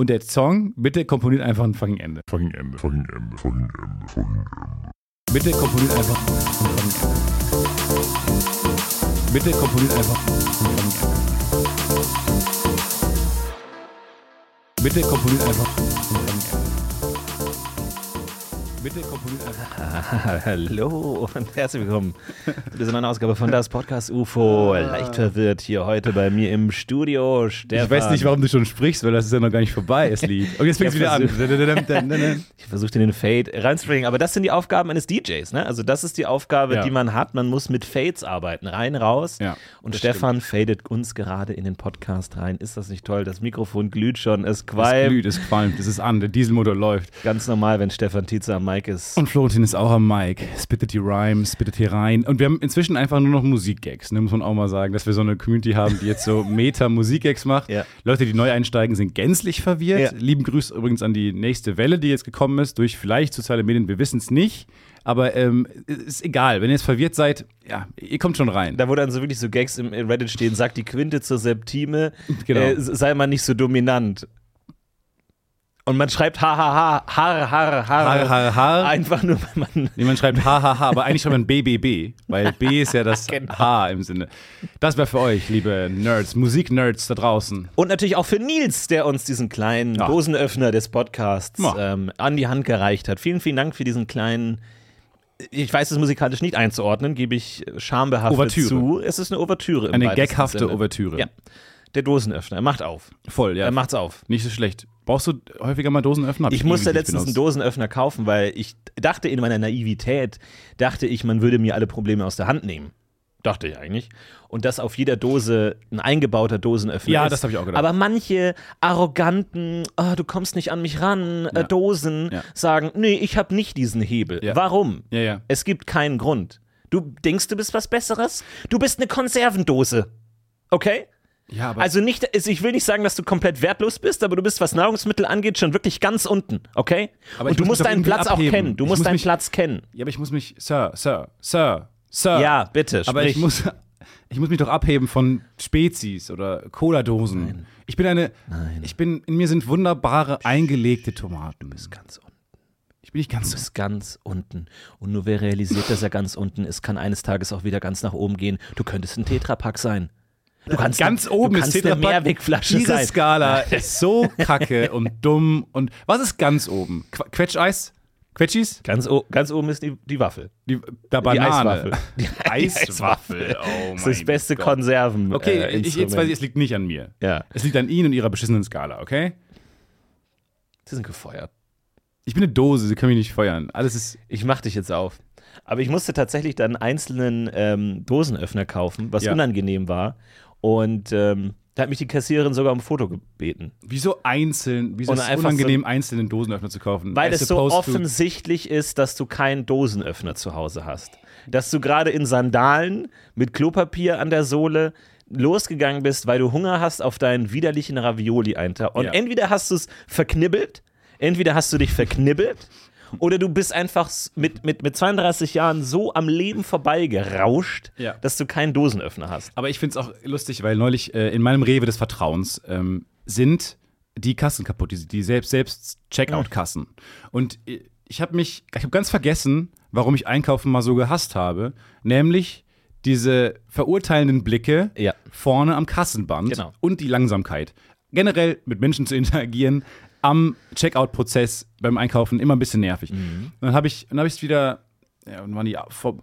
Und der Song, bitte komponiert einfach ein fucking Ende. Fucking Ende. Fucking Ende. Fucking Ende. Fucking Ende. Bitte komponiert einfach ein fucking Ende. Bitte komponiert einfach ein fucking Ende. Bitte komponiert einfach ein fucking Ende. Bitte komponiert einfach. Hallo und herzlich willkommen zu dieser neuen Ausgabe von Das Podcast UFO. Leicht verwirrt hier heute bei mir im Studio. Stefan. Ich weiß nicht, warum du schon sprichst, weil das ist ja noch gar nicht vorbei, das Lied. Und jetzt fängst du wieder an. Ich versuche den Fade reinzubringen, aber das sind die Aufgaben eines DJs. Ne? Also das ist die Aufgabe, Ja. die man hat. Man muss mit Fades arbeiten, rein, raus. Ja, und Stefan fadet uns gerade in den Podcast rein. Ist das nicht toll? Das Mikrofon glüht schon, es Es qualmt. glüht, es qualmt, es ist an, der Dieselmotor läuft. Ganz normal, wenn Stefan Tietze am Mic ist. Und Florentin ist auch am Mic. Spittet die Rhymes, spittet hier rein. Und wir haben inzwischen einfach nur noch Musikgags, ne, muss man auch mal sagen, dass wir so eine Community haben, die jetzt so Meta-Musikgags macht. Ja. Leute, die neu einsteigen, sind gänzlich verwirrt. Ja. Lieben Grüß übrigens an die nächste Welle, die jetzt gekommen ist, durch vielleicht soziale Medien, wir wissen es nicht. Aber ähm, ist egal, wenn ihr jetzt verwirrt seid, ja, ihr kommt schon rein. Da wo dann so wirklich so Gags im im Reddit stehen, sagt die Quinte zur Septime, Genau. äh, sei mal nicht so dominant. Und man schreibt ha ha ha, har har har. Har, har, har. Einfach nur, wenn man. Jemand schreibt HHH, aber eigentlich schreibt man BBB, weil B ist ja das Genau. H im Sinne. Das wäre für euch, liebe Nerds, Musiknerds da draußen. Und natürlich auch für Nils, der uns diesen kleinen Ja. Dosenöffner des Podcasts Ja. ähm, an die Hand gereicht hat. Vielen, vielen Dank für diesen kleinen. Ich weiß es musikalisch nicht einzuordnen, gebe ich schambehaftet Ouvertüre. zu. Es ist eine Ouvertüre. Eine gaghafte. Ouvertüre. Ja. Der Dosenöffner. Er macht auf. Voll, ja. Er macht's auf. Nicht so schlecht. Brauchst du häufiger mal Dosenöffner? Hab Ich musste letztens einen benutzt. Dosenöffner kaufen, weil ich dachte in meiner Naivität, dachte ich, man würde mir alle Probleme aus der Hand nehmen. Dachte ich eigentlich. Und dass auf jeder Dose ein eingebauter Dosenöffner Ja, ist. das hab ich auch gedacht. Aber manche arroganten, "Ah, du kommst nicht an mich ran, äh, Ja. Dosen, Ja. sagen, nee, ich habe nicht diesen Hebel. Ja. Warum? Ja, ja. Es gibt keinen Grund. Du denkst, du bist was Besseres? Du bist eine Konservendose. Okay? Ja, Also nicht, also ich will nicht sagen, dass du komplett wertlos bist, aber du bist, was Nahrungsmittel angeht, schon wirklich ganz unten, okay? Aber Und du musst deinen Platz auch abheben. kennen. Du Ich musst muss deinen mich- Platz kennen. ja, aber ich muss mich, Sir, Sir, Sir, Sir. Ja, bitte, aber sprich. ich muss, ich muss mich doch abheben von Spezies oder Cola-Dosen. Ich bin eine, Nein. ich bin, in mir sind wunderbare eingelegte Tomaten. Du bist ganz unten. Ich bin nicht ganz Du bist ganz unten. Und nur wer realisiert, dass er ganz unten ist, kann eines Tages auch wieder ganz nach oben gehen. Du könntest ein Tetrapack sein. Du kannst Ganz eine, oben du ist kannst eine Tetrapack. Mehrwegflasche Diese sein. Skala ist so kacke und dumm. Und was ist ganz oben? Qu Quetscheis? Quetschis? Ganz, ganz oben ist die, die Waffel. Die, der Die Banane. Eiswaffel. Die Eiswaffel. Oh Das ist das beste Gott. Konserven. Okay, äh, ich, jetzt weiß ich, es liegt nicht an mir. Ja, Es liegt an Ihnen und Ihrer beschissenen Skala, okay? sie sind gefeuert. Ich bin eine Dose, Sie können mich nicht feuern. Alles ist. Ich mach dich jetzt auf. Aber ich musste tatsächlich dann einzelnen ähm, Dosenöffner kaufen, was Ja. unangenehm war. Und ähm, da hat mich die Kassiererin sogar um ein Foto gebeten. Wieso einzeln? Wieso ist es unangenehm, einzelnen Dosenöffner zu kaufen? Weil es so offensichtlich ist, dass du keinen Dosenöffner zu Hause hast. Dass du gerade in Sandalen mit Klopapier an der Sohle losgegangen bist, weil du Hunger hast auf deinen widerlichen Ravioli-Eintag. Und Ja. entweder hast du es verknibbelt, entweder hast du dich verknibbelt oder du bist einfach mit, mit, mit 32 Jahren so am Leben vorbeigerauscht, Ja. dass du keinen Dosenöffner hast. Aber ich finde es auch lustig, weil neulich äh, in meinem Rewe des Vertrauens ähm, sind die Kassen kaputt, die, die selbst, selbst Checkout-Kassen. Und äh, ich habe mich, ich habe ganz vergessen, warum ich Einkaufen mal so gehasst habe, nämlich diese verurteilenden Blicke Ja. vorne am Kassenband Genau. und die Langsamkeit. Generell mit Menschen zu interagieren am Checkout-Prozess beim Einkaufen immer ein bisschen nervig. Mhm. Dann habe ich, dann habe ich es wieder ja, und waren die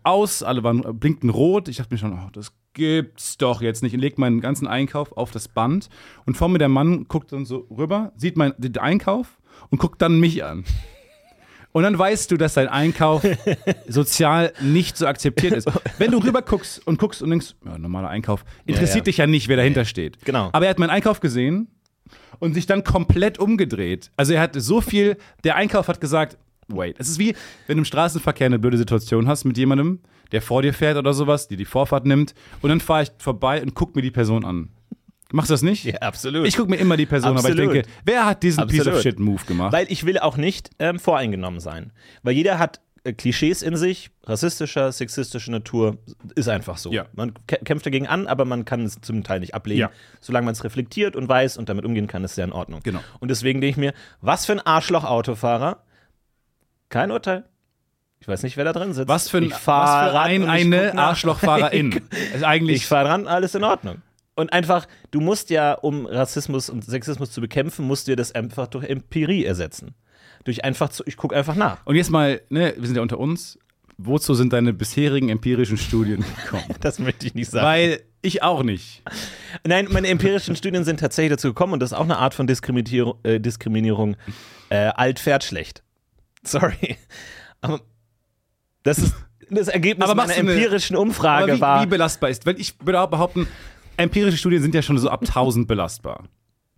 aus, alle waren blinkten rot. Ich dachte mir schon, oh, das gibt's doch jetzt nicht. Und leg meinen ganzen Einkauf auf das Band und vor mir der Mann guckt dann so rüber, sieht meinen den Einkauf und guckt dann mich an. Und dann weißt du, dass dein Einkauf sozial nicht so akzeptiert ist. Wenn du rüber guckst und guckst und denkst, ja, normaler Einkauf, interessiert ja. dich ja nicht, wer dahinter steht. Genau. Aber er hat meinen Einkauf gesehen und sich dann komplett umgedreht. Also er hat so viel, der Einkauf hat gesagt, wait. Es ist wie, wenn du im Straßenverkehr eine blöde Situation hast mit jemandem, der vor dir fährt oder sowas, die die Vorfahrt nimmt und dann fahre ich vorbei und guck mir die Person an. Machst du das nicht? Ja, absolut. Ich gucke mir immer die Person, an, aber ich Absolut. denke, wer hat diesen Piece of Absolut. Shit Move gemacht? Weil ich will auch nicht ähm, voreingenommen sein. Weil jeder hat Klischees in sich, rassistischer, sexistischer Natur, ist einfach so. Ja. Man kä- kämpft dagegen an, aber man kann es zum Teil nicht ablehnen. Ja. Solange man es reflektiert und weiß und damit umgehen kann, ist sehr in Ordnung. Genau. Und deswegen denke ich mir, was für ein Arschloch-Autofahrer. Kein Urteil. Ich weiß nicht, wer da drin sitzt. Was für, ein, ich fahr was für ein, eine. Arschlochfahrerin. ist eigentlich Ich fahre dran, alles in Ordnung. Und einfach, du musst ja, um Rassismus und Sexismus zu bekämpfen, musst du dir das einfach durch Empirie ersetzen. Durch einfach zu, ich gucke einfach nach. Und jetzt mal, ne, wir sind ja unter uns. Wozu sind deine bisherigen empirischen Studien gekommen? Das möchte ich nicht sagen. Weil ich auch nicht. Nein, meine empirischen Studien sind tatsächlich dazu gekommen und das ist auch eine Art von Diskriminierung. Äh, Diskriminierung. Äh, alt fährt schlecht. Sorry. Aber das ist das Ergebnis Aber meiner du eine- empirischen Umfrage Aber wie, war. wie belastbar ist? Weil ich würde auch behaupten, empirische Studien sind ja schon so ab 1000 belastbar.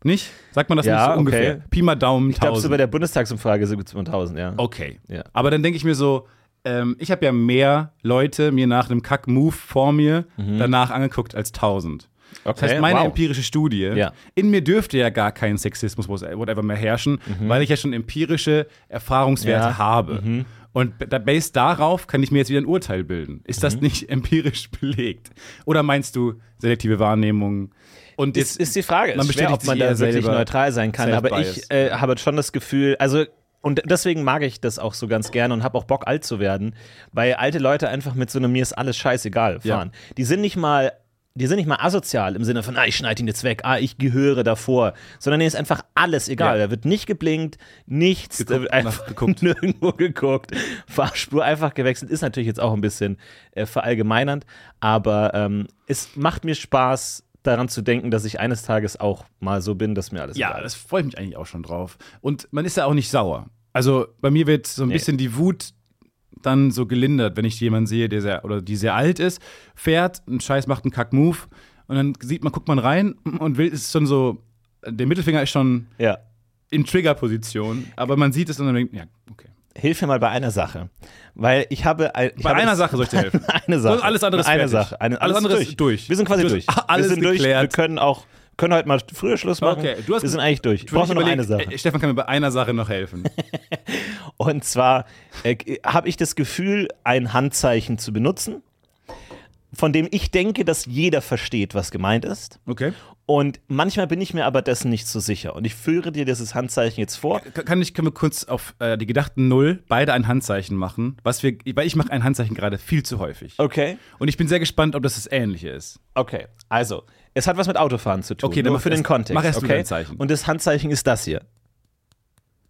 Nicht? Sagt man das Ja, nicht so okay. ungefähr? Pi mal Daumen, ich glaube, so 1000. bei der Bundestagsumfrage sind es 1000, ja. Okay. Ja. Aber dann denke ich mir so, ähm, ich habe ja mehr Leute mir nach einem Kack-Move vor mir danach angeguckt als 1000. Das heißt, meine Mhm. wow. empirische Studie, Ja. in mir dürfte ja gar kein Sexismus, whatever mehr herrschen, Mhm. weil ich ja schon empirische Erfahrungswerte Ja. habe. Mhm. Und based darauf kann ich mir jetzt wieder ein Urteil bilden. Ist Mhm. das nicht empirisch belegt? Oder meinst du selektive Wahrnehmung? Und Ist, ist die Frage, man ist schwer, ob man da wirklich neutral sein kann. Aber ich äh, habe schon das Gefühl, also und deswegen mag ich das auch so ganz gerne und habe auch Bock, alt zu werden, weil alte Leute einfach mit so einem mir ist alles scheißegal Ja. fahren. Die sind nicht mal die sind nicht mal asozial im Sinne von, ah, ich schneide ihn jetzt weg, ah, ich gehöre davor, sondern denen ist einfach alles egal. Ja. Da wird nicht geblinkt, nichts, da Geguckt, wird einfach nachgeguckt. nirgendwo geguckt, Fahrspur einfach gewechselt, ist natürlich jetzt auch ein bisschen äh, verallgemeinernd, aber ähm, es macht mir Spaß, daran zu denken, dass ich eines Tages auch mal so bin, dass mir alles Ja, egal ist. das freue ich mich eigentlich auch schon drauf. Und man ist ja auch nicht sauer. Also bei mir wird so ein Nee. bisschen die Wut dann so gelindert, wenn ich jemanden sehe, der sehr oder die sehr alt ist, fährt, einen Scheiß macht einen Kack-Move und dann sieht man, guckt man rein und will, ist schon so, der Mittelfinger ist schon Ja. in Triggerposition, aber man sieht es und dann denkt, ja, okay. Hilf mir mal bei einer Sache, weil ich habe ein- ich Bei habe einer Sache soll ich dir helfen. eine Sache. Alles andere ist eine fertig. Sache. Eine, Alles andere ist durch. Wir sind quasi Du hast durch. alles wir sind durch. geklärt. Wir können auch können heute mal früher Schluss machen. Okay, du hast- wir sind eigentlich durch. Ich brauche nur noch eine Sache. äh, Stefan kann mir bei einer Sache noch helfen. Und zwar äh, habe ich das Gefühl, ein Handzeichen zu benutzen, von dem ich denke, dass jeder versteht, was gemeint ist. Okay. Und manchmal bin ich mir aber dessen nicht so sicher. Und ich führe dir dieses Handzeichen jetzt vor. Ka- Kann ich, können wir kurz auf äh, die gedachten Null beide ein Handzeichen machen? Was wir, weil ich mache ein Handzeichen gerade viel zu häufig. Okay. Und ich bin sehr gespannt, ob das das Ähnliche ist. Okay. Also, es hat was mit Autofahren zu tun. Okay, dann nur für den erst- Kontext. mach erst okay? dein Zeichen. Und das Handzeichen ist das hier.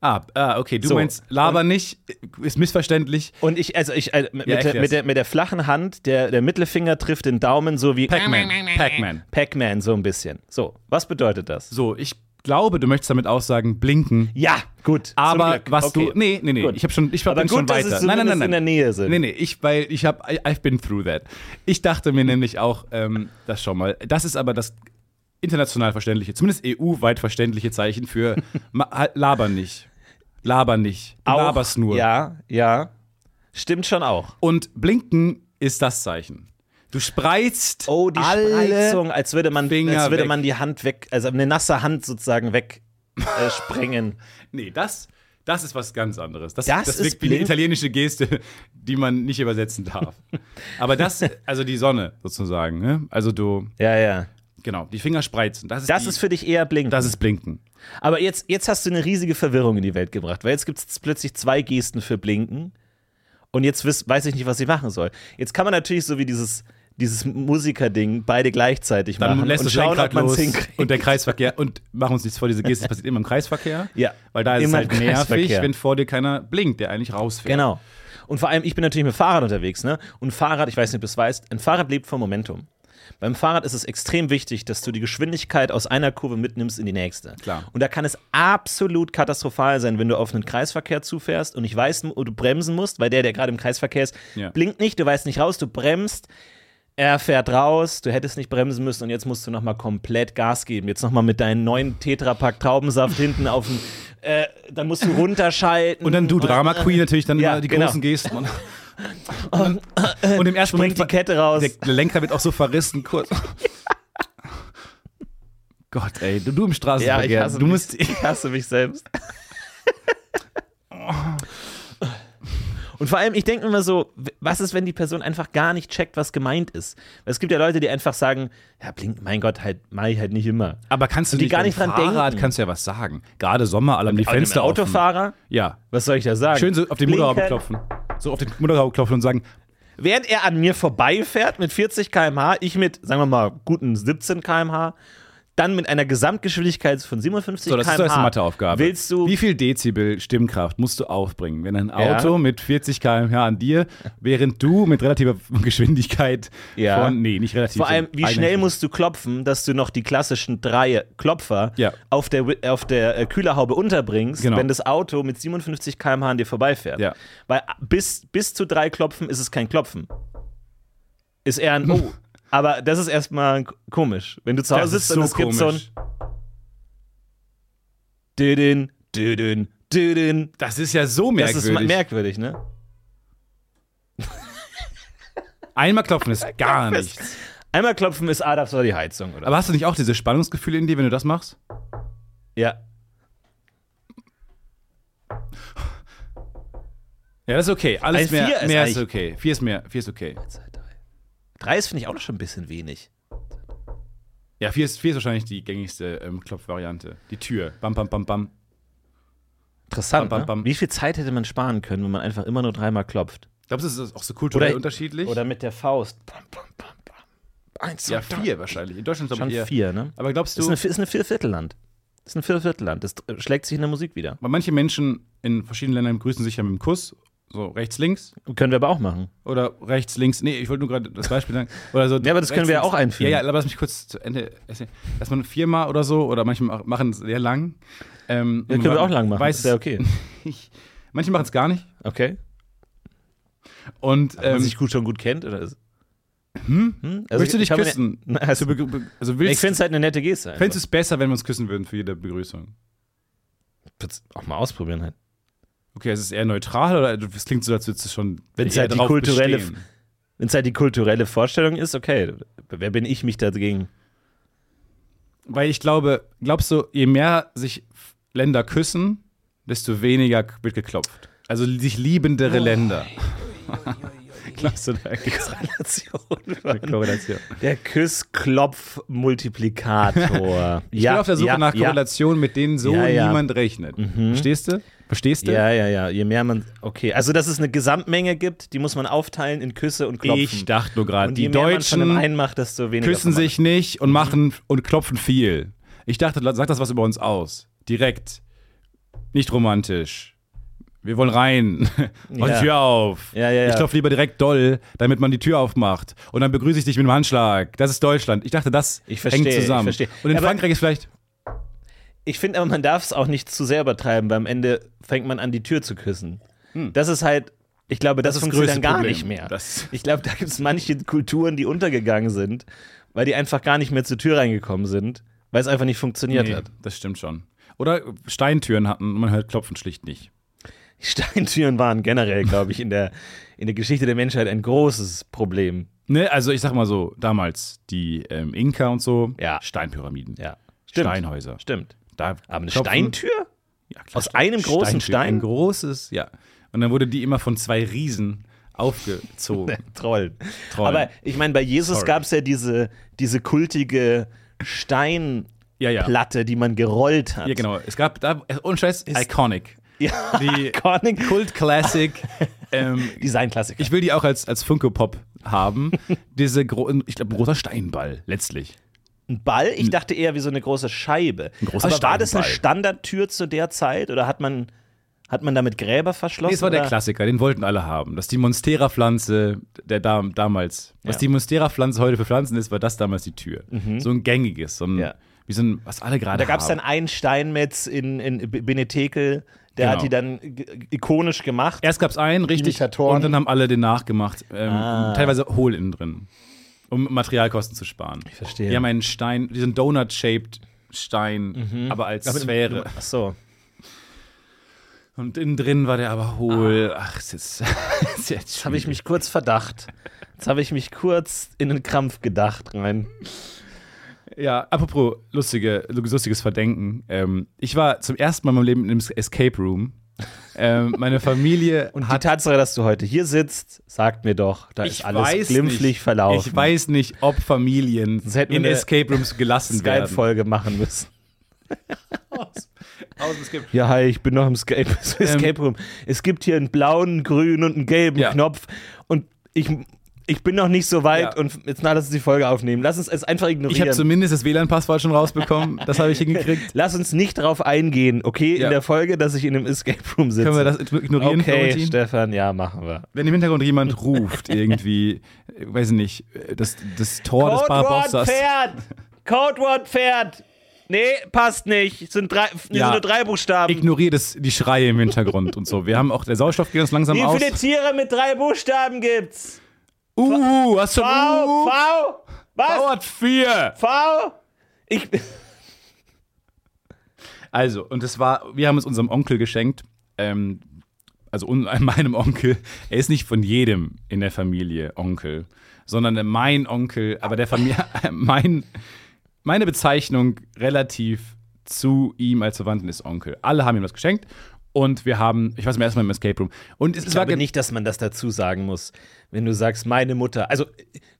Ah, ah okay, du So. meinst Laber nicht, ist missverständlich. Und ich, also ich, äh, mit, Ja, der, mit, der, mit der flachen Hand, der, der Mittelfinger trifft den Daumen so wie Pac-Man. Pac-Man. Pac-Man, so ein bisschen. So, was bedeutet das? So, ich glaube, du möchtest damit aussagen, blinken. Ja, gut. Aber was okay. du. Nee, nee, nee. Gut. Ich habe schon, ich bin gut, schon dass weiter. es nein, nein, nein, nein. in der Nähe sind. Nee, nee, ich, weil ich habe, I've been through that. Ich dachte mir nämlich auch, ähm, das schon mal. Das ist aber das international verständliche, zumindest EU-weit verständliche Zeichen für halt, laber nicht. Laber nicht. Du Auch, laberst nur. Ja, ja. Stimmt schon auch. Und blinken ist das Zeichen. Du spreizt Oh, die alle Spreizung, als würde man, Finger als würde weg. man die Hand weg, also eine nasse Hand sozusagen weg äh, sprengen. Nee, das, das ist was ganz anderes. Das, Das das, ist wirkt wie eine italienische Geste, die man nicht übersetzen darf. Aber das, also die Sonne sozusagen, ne? Also du, Ja, ja. genau, die Finger spreizen. Das ist, Das die, ist für dich eher blinken. das ist Blinken. Aber jetzt, jetzt hast du eine riesige Verwirrung in die Welt gebracht, weil jetzt gibt es plötzlich zwei Gesten für Blinken und jetzt weiß ich nicht, was ich machen soll. Jetzt kann man natürlich so wie dieses, dieses Musikerding beide gleichzeitig Dann machen lässt und schauen, Lenkrad ob man es hinkriegt. und der Kreisverkehr. Und machen uns nichts vor, diese Geste passiert immer im Kreisverkehr. Ja, Weil da ist es immer halt im nervig, wenn vor dir keiner blinkt, der eigentlich rausfährt. Genau. Und vor allem, ich bin natürlich mit Fahrrad unterwegs, ne? Und Fahrrad, ich weiß nicht, ob du es weißt, ein Fahrrad lebt vom Momentum. Beim Fahrrad ist es extrem wichtig, dass du die Geschwindigkeit aus einer Kurve mitnimmst in die nächste. Klar. Und da kann es absolut katastrophal sein, wenn du auf einen Kreisverkehr zufährst und ich weiß, wo du bremsen musst, weil der, der gerade im Kreisverkehr ist, Ja. blinkt nicht, du weißt nicht raus, du bremst, er fährt raus, du hättest nicht bremsen müssen und jetzt musst du nochmal komplett Gas geben. Jetzt nochmal mit deinem neuen Tetrapack Traubensaft hinten auf dem, äh, dann musst du runterschalten. Und dann du, Drama Queen, natürlich dann Ja, immer die genau. großen Gesten. Und, und, und im ersten Springt die Kette raus. Der, Lenker wird auch so verrissen, kurz. Gott, ey, du, du im Ja, Straßenverkehr. ich hasse, du mich, musst. ich hasse mich selbst. Und vor allem, ich denke immer so, was ist, wenn die Person einfach gar nicht checkt, was gemeint ist? Weil es gibt ja Leute, die einfach sagen, ja, blink, mein Gott, halt, mach ich halt nicht immer. Aber kannst du Und die nicht gar nicht dran Fahrrad denken. kannst du ja was sagen. Gerade Sommer, alle haben die Fenster offen. Autofahrer, Ja. was soll ich da sagen? Schön so auf den Motorhaube klopfen. So auf den Motorhaube klopfen und sagen, Während er an mir vorbeifährt mit 40 km/h, ich mit, sagen wir mal, guten 17 km/h, dann mit einer Gesamtgeschwindigkeit von 57 so, das ist km/h. jetzt eine Matheaufgabe. Willst du Wie viel Dezibel Stimmkraft musst du aufbringen, wenn ein Ja. Auto mit 40 km/h an dir, während du mit relativer Geschwindigkeit Ja. von, nee, nicht relativ. Vor allem, wie schnell musst du klopfen, dass du noch die klassischen drei Klopfer Ja. auf der, auf der äh, Kühlerhaube unterbringst, Genau. wenn das Auto mit 57 km/h an dir vorbeifährt. Ja. Weil bis, bis zu drei Klopfen ist es kein Klopfen. Ist eher ein Oh. Aber das ist erstmal komisch. Wenn du zu Hause Das ist sitzt so und es gibt so ein komisch. Düdün, Düdün, Düdün. Das ist ja so Das ist merkwürdig. merkwürdig, ne? Einmal klopfen ist gar nichts. Einmal klopfen ist, das war die Heizung, oder? Aber hast du nicht auch diese Spannungsgefühle in dir, wenn du das machst? ja. Ja, das ist okay. Alles Ein mehr, Vier ist mehr ist okay. Vier ist mehr, vier ist okay. Drei. Ist, finde ich, auch noch schon ein bisschen wenig. Ja, vier ist, vier ist wahrscheinlich die gängigste ähm, Klopfvariante. Die Tür. Bam, bam, bam, bam. Interessant, Bam, bam, ne? bam. Wie viel Zeit hätte man sparen können, wenn man einfach immer nur dreimal klopft? Glaubst du, das ist auch so kulturell Oder- unterschiedlich? Oder mit der Faust. Bam, bam, bam, bam. Eins, ja, zwei, drei. vier wahrscheinlich. In Deutschland Schon eher. vier, ne? Aber glaubst Das du, ist, eine, ist eine Vierviertelland. Das ist ein Vierviertelland. Das schlägt sich in der Musik wieder. weil manche Menschen in verschiedenen Ländern grüßen sich ja mit dem Kuss, so rechts, links Können wir aber auch machen. oder rechts, links. Nee, ich wollte nur gerade das Beispiel sagen. Oder so Ja, aber das können wir ja auch einführen. Ja, ja, aber lass mich kurz zu Ende erzählen. Dass man viermal oder so, oder manche mach- machen es sehr lang. Ähm, Ja, können wir auch lang machen. Weiß, ist ja okay. ich, manche machen es gar nicht. Okay. Und Wenn man ähm, sich gut schon gut kennt, oder? Ist, hm? Also möchtest du dich ich küssen? Na, Also, also, also ich willst finde es halt eine nette Geste. Fändest du es besser, wenn wir uns küssen würden für jede Begrüßung? Würd's auch mal ausprobieren halt. Okay, ist es eher neutral oder es klingt so, als würdest du schon Wenn's eher halt die kulturelle-? Wenn es halt die kulturelle Vorstellung ist, okay. Wer bin ich mich dagegen? Weil ich glaube, glaubst du, je mehr sich Länder küssen, desto weniger wird geklopft. Also sich liebendere Länder. Du, da eine Korrelation? Der Küssklopf-Multiplikator. Ich bin auf der Suche nach ja. Korrelationen, mit denen so Ja, ja. niemand rechnet. Verstehst du? Verstehst du? Ja, ja, ja. Je mehr man. Okay, also dass es eine Gesamtmenge gibt, die muss man aufteilen in Küsse und Klopfen. Ich dachte nur gerade, die Deutschen macht, desto weniger. küssen sich nicht und machen und klopfen viel. Ich dachte, sag das was über uns aus. Direkt. Nicht romantisch. Wir wollen rein. Mach Ja. die Tür auf. Ja, ja. Ich klopfe lieber direkt doll, damit man die Tür aufmacht. Und dann begrüße ich dich mit einem Handschlag. Das ist Deutschland. Ich dachte, das Ich verstehe, hängt zusammen. ich verstehe. Und in Aber- Frankreich ist vielleicht. Ich finde aber, man darf es auch nicht zu sehr übertreiben, weil am Ende fängt man an, die Tür zu küssen. Das ist halt, ich glaube, das, Hm. Das funktioniert dann gar Problem. nicht mehr. Das- ich glaube, da gibt es manche Kulturen, die untergegangen sind, weil die einfach gar nicht mehr zur Tür reingekommen sind, weil es einfach nicht funktioniert Nee, hat. das stimmt schon. Oder Steintüren hatten und man hört Klopfen schlicht nicht. Steintüren waren generell, glaube ich, in der, in der Geschichte der Menschheit ein großes Problem. Ne, also ich sag mal so, damals die ähm, Inka und so, Ja. Steinpyramiden, Ja. Stimmt. Steinhäuser. Stimmt. Da Aber eine klopfen- Steintür? Ja, klar, Aus einem großen Stein? Ein großes, ja. Und dann wurde die immer von zwei Riesen aufgezogen. Trollen. Trollen. Aber ich meine, bei Jesus gab es ja diese, diese kultige Steinplatte, ja, ja. die man gerollt hat. Ja, genau. Es gab da, ohne Scheiß, Iconic. Ja, Die Iconic. Kult Classic. ähm, Designklassiker. ich will die auch als, als Funko Pop haben. Diese, gro ich glaube, ein großer Steinball, letztlich. Ein Ball? Ich dachte eher wie so eine große Scheibe. Ein großer Aber war das eine Steinball. Standardtür zu der Zeit oder hat man, hat man damit Gräber verschlossen? Nee, es war der oder? Klassiker, den wollten alle haben. Das ist die Monstera-Pflanze der Dam damals. Was Ja. die Monstera-Pflanze heute für Pflanzen ist, war das damals die Tür. So ein gängiges, so ein, Mhm. Ja. wie so ein, was alle gerade Da gab es dann haben. einen Steinmetz in, in Benetekel, der Genau. hat die dann ikonisch gemacht. Erst gab es einen, richtig, Imitatoren. und dann haben alle den nachgemacht. Ähm, Ah. Teilweise hohl innen drin, um Materialkosten zu sparen. Ich verstehe. Die haben einen Stein, diesen Donut-shaped Stein, aber als Sphäre. Ach so. Und innen drin war der aber hohl. Ach, es ist, es ist jetzt Jetzt habe ich mich kurz verdacht. Jetzt habe ich mich kurz in den Krampf gedacht rein. Ja, apropos lustige, lustiges Verdenken. Ähm, ich war zum ersten Mal in meinem Leben in einem Escape Room ähm, meine Familie Und die. Tatsache, dass du heute hier sitzt, sagt mir doch, da ist alles glimpflich nicht, verlaufen. Ich weiß nicht, ob Familien in Escape Rooms gelassen werden. Skype-Folge machen müssen. Aus dem Escape Ja, hi, ich bin noch im Escape, Escape Room. Es gibt hier einen blauen, grünen und einen gelben Ja. Knopf und ich, ich bin noch nicht so weit Ja. und jetzt lass uns die Folge aufnehmen. Lass uns es einfach Ich habe ignorieren. zumindest das WLAN-Passwort schon rausbekommen. Das habe ich hingekriegt. Lass uns nicht drauf eingehen, okay, Ja. in der Folge, dass ich in einem Escape Room sitze. Können wir das ignorieren, Okay, Florentin? Stefan, ja, machen wir. Wenn im Hintergrund jemand ruft, irgendwie, weiß ich nicht, das, das Tor des Codewort Barbossas. Pferd! Codewort Pferd! Nee, passt nicht. Es sind, drei, Ja. sind nur drei Buchstaben. Ignoriert es, die Schreie im Hintergrund und so. Wir haben auch, der Sauerstoff geht uns langsam Wie aus. viele Tiere mit drei Buchstaben gibt's? Uh, hast du V, uh, V, was? Dauert vier. V? Ich, Also, und das war, wir haben es unserem Onkel geschenkt. Ähm, also un, meinem Onkel. Er ist nicht von jedem in der Familie Onkel, sondern mein Onkel, aber der Familie, mein, meine Bezeichnung relativ zu ihm als Verwandten ist Onkel. Alle haben ihm was geschenkt. Und wir haben, ich war zum ersten Mal im Escape Room. Und es, ich war glaube nicht, dass man das dazu sagen muss, wenn du sagst, meine Mutter. Also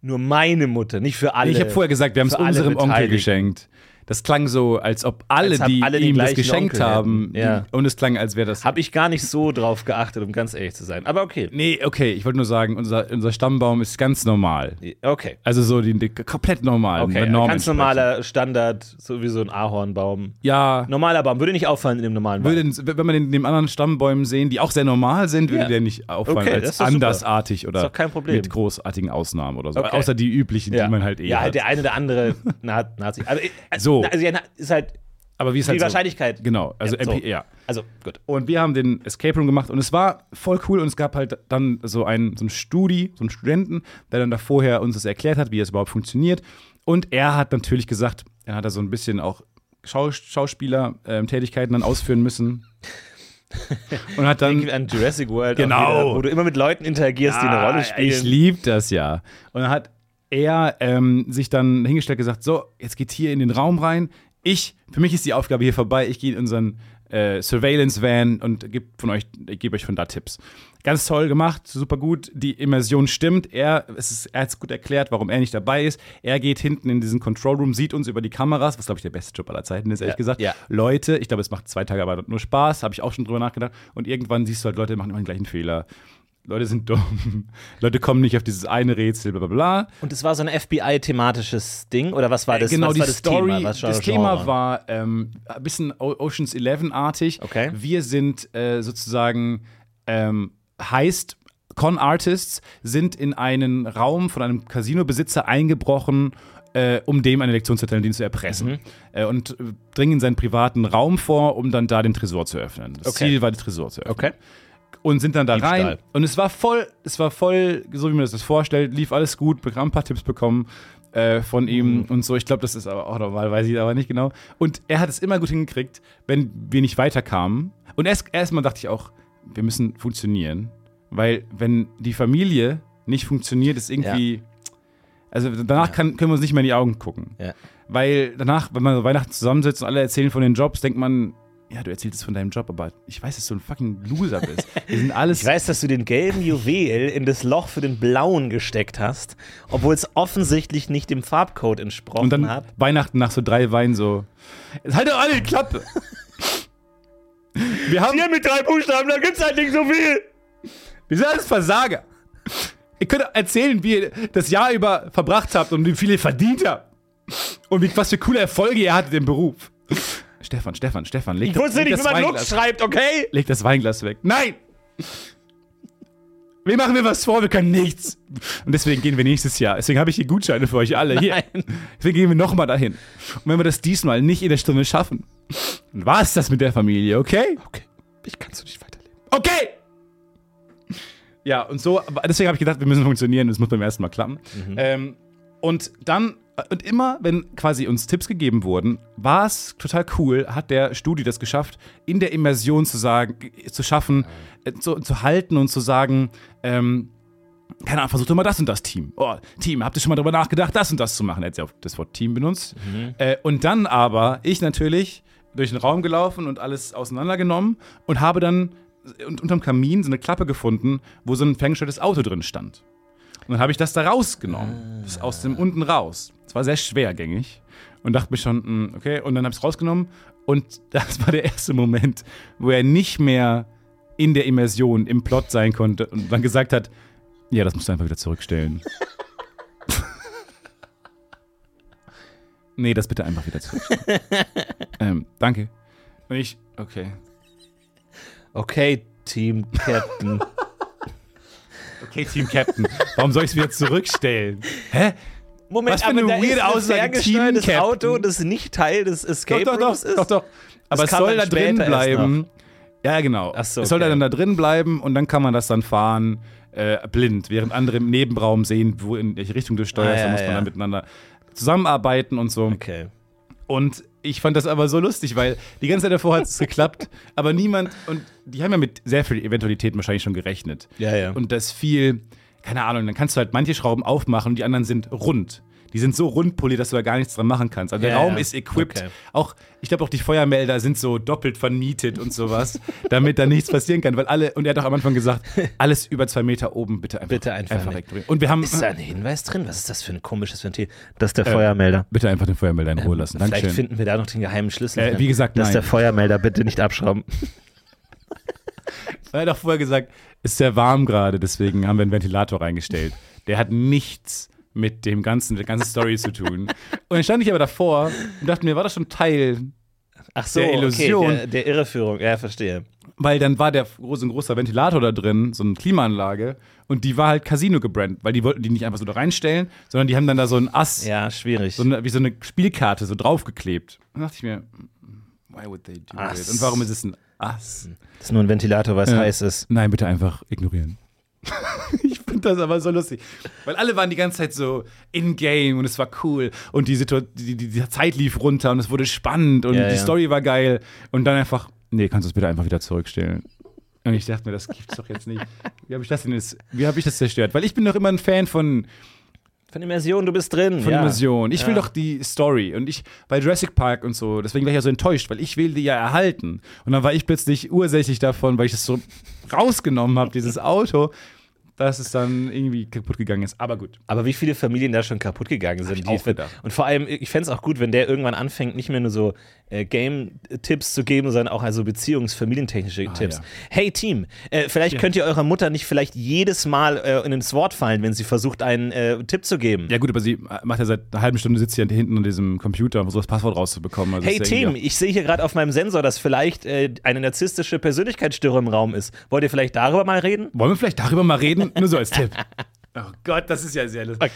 nur meine Mutter, nicht für alle. Ich habe vorher gesagt, wir haben es unserem Onkel geschenkt. Das klang so, als ob alle, Als die alle ihm das geschenkt Onkel haben. Ja. und es klang, als wäre das. Habe ich gar nicht so drauf geachtet, um ganz ehrlich zu sein. Aber okay. nee, okay, ich wollte nur sagen, unser, unser Stammbaum ist ganz normal. Okay. Also so die, die komplett normal. Okay, ganz normaler Standard, so wie so ein Ahornbaum. Ja, Normaler Baum, würde nicht auffallen in dem normalen Baum. würde, wenn man den, den anderen Stammbäumen sehen, die auch sehr normal sind, würde Ja. der nicht auffallen Okay, als doch super. andersartig oder mit großartigen Ausnahmen oder so. Okay. Außer die üblichen, die man halt eh Ja, hat. halt der eine oder andere Na- Nazi. Aber, äh, So. Also, ja, ist halt Aber wie es die halt so, Wahrscheinlichkeit. Genau, also Ja, so. MP, ja. Also, gut. Und wir haben den Escape Room gemacht und es war voll cool und es gab halt dann so einen, so einen Studi, so einen Studenten, der dann da vorher uns das erklärt hat, wie es überhaupt funktioniert. Und er hat natürlich gesagt, er hat da so ein bisschen auch Schau Schauspieler-Tätigkeiten dann ausführen müssen. und hat dann. An Jurassic World, Genau. wieder, wo du immer mit Leuten interagierst, die eine Rolle Ah, spielen. Ich liebe das ja. Und dann hat er ähm, sich dann hingestellt und gesagt: So, jetzt geht hier in den Raum rein. Ich, für mich ist die Aufgabe hier vorbei. Ich gehe in unseren äh, Surveillance-Van und gebe von euch, gebe euch von da Tipps. Ganz toll gemacht, super gut. Die Immersion stimmt. Er, es ist, er hat es gut erklärt, warum er nicht dabei ist. Er geht hinten in diesen Control Room, sieht uns über die Kameras, was glaube ich der beste Job aller Zeiten ist, ehrlich Ja, gesagt. ja. Leute, ich glaube, es macht zwei Tage aber nur Spaß, habe ich auch schon drüber nachgedacht. Und irgendwann siehst du halt, Leute machen immer den gleichen Fehler. Leute sind dumm. Leute kommen nicht auf dieses eine Rätsel, bla bla bla. Und es war so ein FBI-thematisches Ding? Oder was war das? genau, was die war das Story, Thema? Was war das Genre? Thema war ähm, ein bisschen Oceans 11-artig. Okay. Wir sind äh, sozusagen ähm, heißt Con-Artists sind in einen Raum von einem Casino-Besitzer eingebrochen, äh, um dem eine Lektion zu erteilen, den zu erpressen. Mhm. Äh, und äh, dringen in seinen privaten Raum vor, um dann da den Tresor zu öffnen. Das Okay. Ziel war, den Tresor zu öffnen. Okay. Und sind dann da Diebstahl. rein. Und es war voll, es war voll, so wie man das vorstellt, lief alles gut, bekam ein paar Tipps bekommen äh, von Mhm. ihm und so. Ich glaube, das ist aber auch normal, weiß ich aber nicht genau. Und er hat es immer gut hingekriegt, wenn wir nicht weiterkamen. Und erst erstmal dachte ich auch, wir müssen funktionieren. Weil wenn die Familie nicht funktioniert, ist irgendwie. Also danach kann, können wir uns nicht mehr in die Augen gucken. Ja. Weil danach, wenn man Weihnachten zusammensitzt und alle erzählen von den Jobs, denkt man, ja, du erzählst von deinem Job, aber ich weiß, dass du ein fucking Loser bist. Wir sind alles. Ich weiß, dass du den gelben Juwel in das Loch für den blauen gesteckt hast, obwohl es offensichtlich nicht dem Farbcode entsprochen und dann hat. Weihnachten nach so drei Weinen so. Jetzt halt doch alle die Klappe! Wir haben. mit drei Buchstaben, da gibt's halt nicht so viel. Wir sind alles Versager. Ihr könnt erzählen, wie ihr das Jahr über verbracht habt und wie viel ihr verdient habt. Und wie, was für coole Erfolge ihr hattet im Beruf. Stefan, Stefan, Stefan, leg, Ich das- wusste leg nicht, das wie man Lux schreibt, okay? Leg das Weinglas weg. Nein! Wir machen mir was vor, wir können nichts. Und deswegen gehen wir nächstes Jahr. Deswegen habe ich hier Gutscheine für euch alle. Hier. Nein. Deswegen gehen wir nochmal dahin. Und wenn wir das diesmal nicht in der Stunde schaffen, dann war es das mit der Familie, okay? Okay, ich kann so nicht weiterleben. Okay! Ja, und so, deswegen habe ich gedacht, wir müssen funktionieren, das muss beim ersten Mal klappen. Ähm, und dann, und immer, wenn quasi uns Tipps gegeben wurden, war es total cool, hat der Studi das geschafft, in der Immersion zu sagen, zu schaffen, äh, zu, zu halten und zu sagen, ähm, keine Ahnung, versucht doch mal das und das Team. Oh, Team, habt ihr schon mal darüber nachgedacht, das und das zu machen? Er hat ja auch das Wort Team benutzt. Äh, und dann aber, ich natürlich durch den Raum gelaufen und alles auseinandergenommen und habe dann und unterm Kamin so eine Klappe gefunden, wo so ein ferngesteuertes Auto drin stand. Und dann habe ich das da rausgenommen. Das ist aus dem unten raus. Es war sehr schwergängig. Und dachte mir schon, hm, okay, und dann habe ich es rausgenommen. Und das war der erste Moment, wo er nicht mehr in der Immersion, im Plot sein konnte und dann gesagt hat, ja, das musst du einfach wieder zurückstellen. nee, das bitte einfach wieder zurückstellen. ähm, danke. Und ich, okay. Okay, Team Captain. Okay, Team Captain. Warum soll ich es wieder zurückstellen? Hä? Moment, Was für eine aber da weirde ist ein ferngesteuertes. Auto, das nicht Teil des Escape doch, doch, Rooms doch, ist? doch, doch. Aber es soll da drin bleiben. Ja, genau. So, es soll okay. dann da drin bleiben und dann kann man das dann fahren äh, blind, während andere im Nebenraum sehen, wo in welche Richtung du steuerst. Ah, ja, da muss man ja. dann miteinander zusammenarbeiten und so. Okay. Und ich fand das aber so lustig, weil die ganze Zeit davor hat es geklappt, aber niemand, und die haben ja mit sehr viel Eventualitäten wahrscheinlich schon gerechnet. Ja, ja. Und das viel, keine Ahnung, dann kannst du halt manche Schrauben aufmachen und die anderen sind rund. Die sind so rund poliert, dass du da gar nichts dran machen kannst. Also der Ja, Raum ist equipped. Okay. Auch, ich glaube auch die Feuermelder sind so doppelt vermietet und sowas, damit da nichts passieren kann. Weil alle, und er hat auch am Anfang gesagt, alles über zwei Meter oben bitte einfach, Bitte einfach nicht. wegdrehen. Und wir haben Ist da ein Hinweis drin? Was ist das für ein komisches Ventil? Das ist der Feuermelder. bitte einfach den Feuermelder in Ruhe lassen. Vielleicht Dankeschön. finden wir da noch den geheimen Schlüssel. Äh, wie gesagt, das ist nein. der Feuermelder. Bitte nicht abschrauben. Er hat auch vorher gesagt, es ist sehr warm gerade, deswegen haben wir einen Ventilator reingestellt. Der hat nichts mit dem ganzen, der ganzen Story zu tun. Und dann stand ich aber davor und dachte mir, war das schon Teil, Ach so, Der Illusion. Okay, der, der Irreführung. Ja, verstehe. weil dann war der große, ein großer Ventilator da drin, so eine Klimaanlage, und die war halt Casino gebrannt, weil die wollten die nicht einfach so da reinstellen, sondern die haben dann da so ein Ass, Ja, schwierig. so eine, wie so eine Spielkarte so draufgeklebt. Und dann dachte ich mir, why would they do Ass. it? Und warum ist es ein Ass? das ist nur ein Ventilator, was Ja. heiß ist. Nein, bitte einfach ignorieren. finde das aber so lustig. Weil alle waren die ganze Zeit so in-game und es war cool und die, Situ die, die, die Zeit lief runter und es wurde spannend und Ja, die ja. Story war geil. Und dann einfach, nee, kannst du es bitte einfach wieder zurückstellen. Und ich dachte mir, das gibt's doch jetzt nicht. Wie habe ich das denn jetzt, wie habe ich das zerstört? Weil ich bin doch immer ein Fan von, Von Immersion, du bist drin. von ja. Immersion. Ich will Ja. doch die Story. Und ich bei Jurassic Park und so, deswegen war ich ja so enttäuscht, weil ich will die ja erhalten. Und dann war ich plötzlich ursächlich davon, weil ich das so rausgenommen habe, dieses Auto, dass es dann irgendwie kaputt gegangen ist. Aber gut. Aber wie viele Familien da schon kaputt gegangen sind. die-. Und vor allem, ich fände es auch gut, wenn der irgendwann anfängt, nicht mehr nur so äh, Game-Tipps zu geben, sondern auch also beziehungs-, familientechnische Tipps. ja. Hey Team, äh, vielleicht könnt ihr eurer Mutter nicht vielleicht jedes Mal äh, ins Wort fallen, wenn sie versucht, einen äh, Tipp zu geben. Ja gut, aber sie macht ja seit einer halben Stunde sitzt sie ja hinten an diesem Computer, um versucht das Passwort rauszubekommen. Also Hey ja Team, ich sehe hier gerade auf meinem Sensor, dass vielleicht äh, eine narzisstische Persönlichkeitsstörung im Raum ist. Wollt ihr vielleicht darüber mal reden? Wollen wir vielleicht darüber mal reden? Nur so als Tipp. Oh Gott, das ist ja sehr lustig.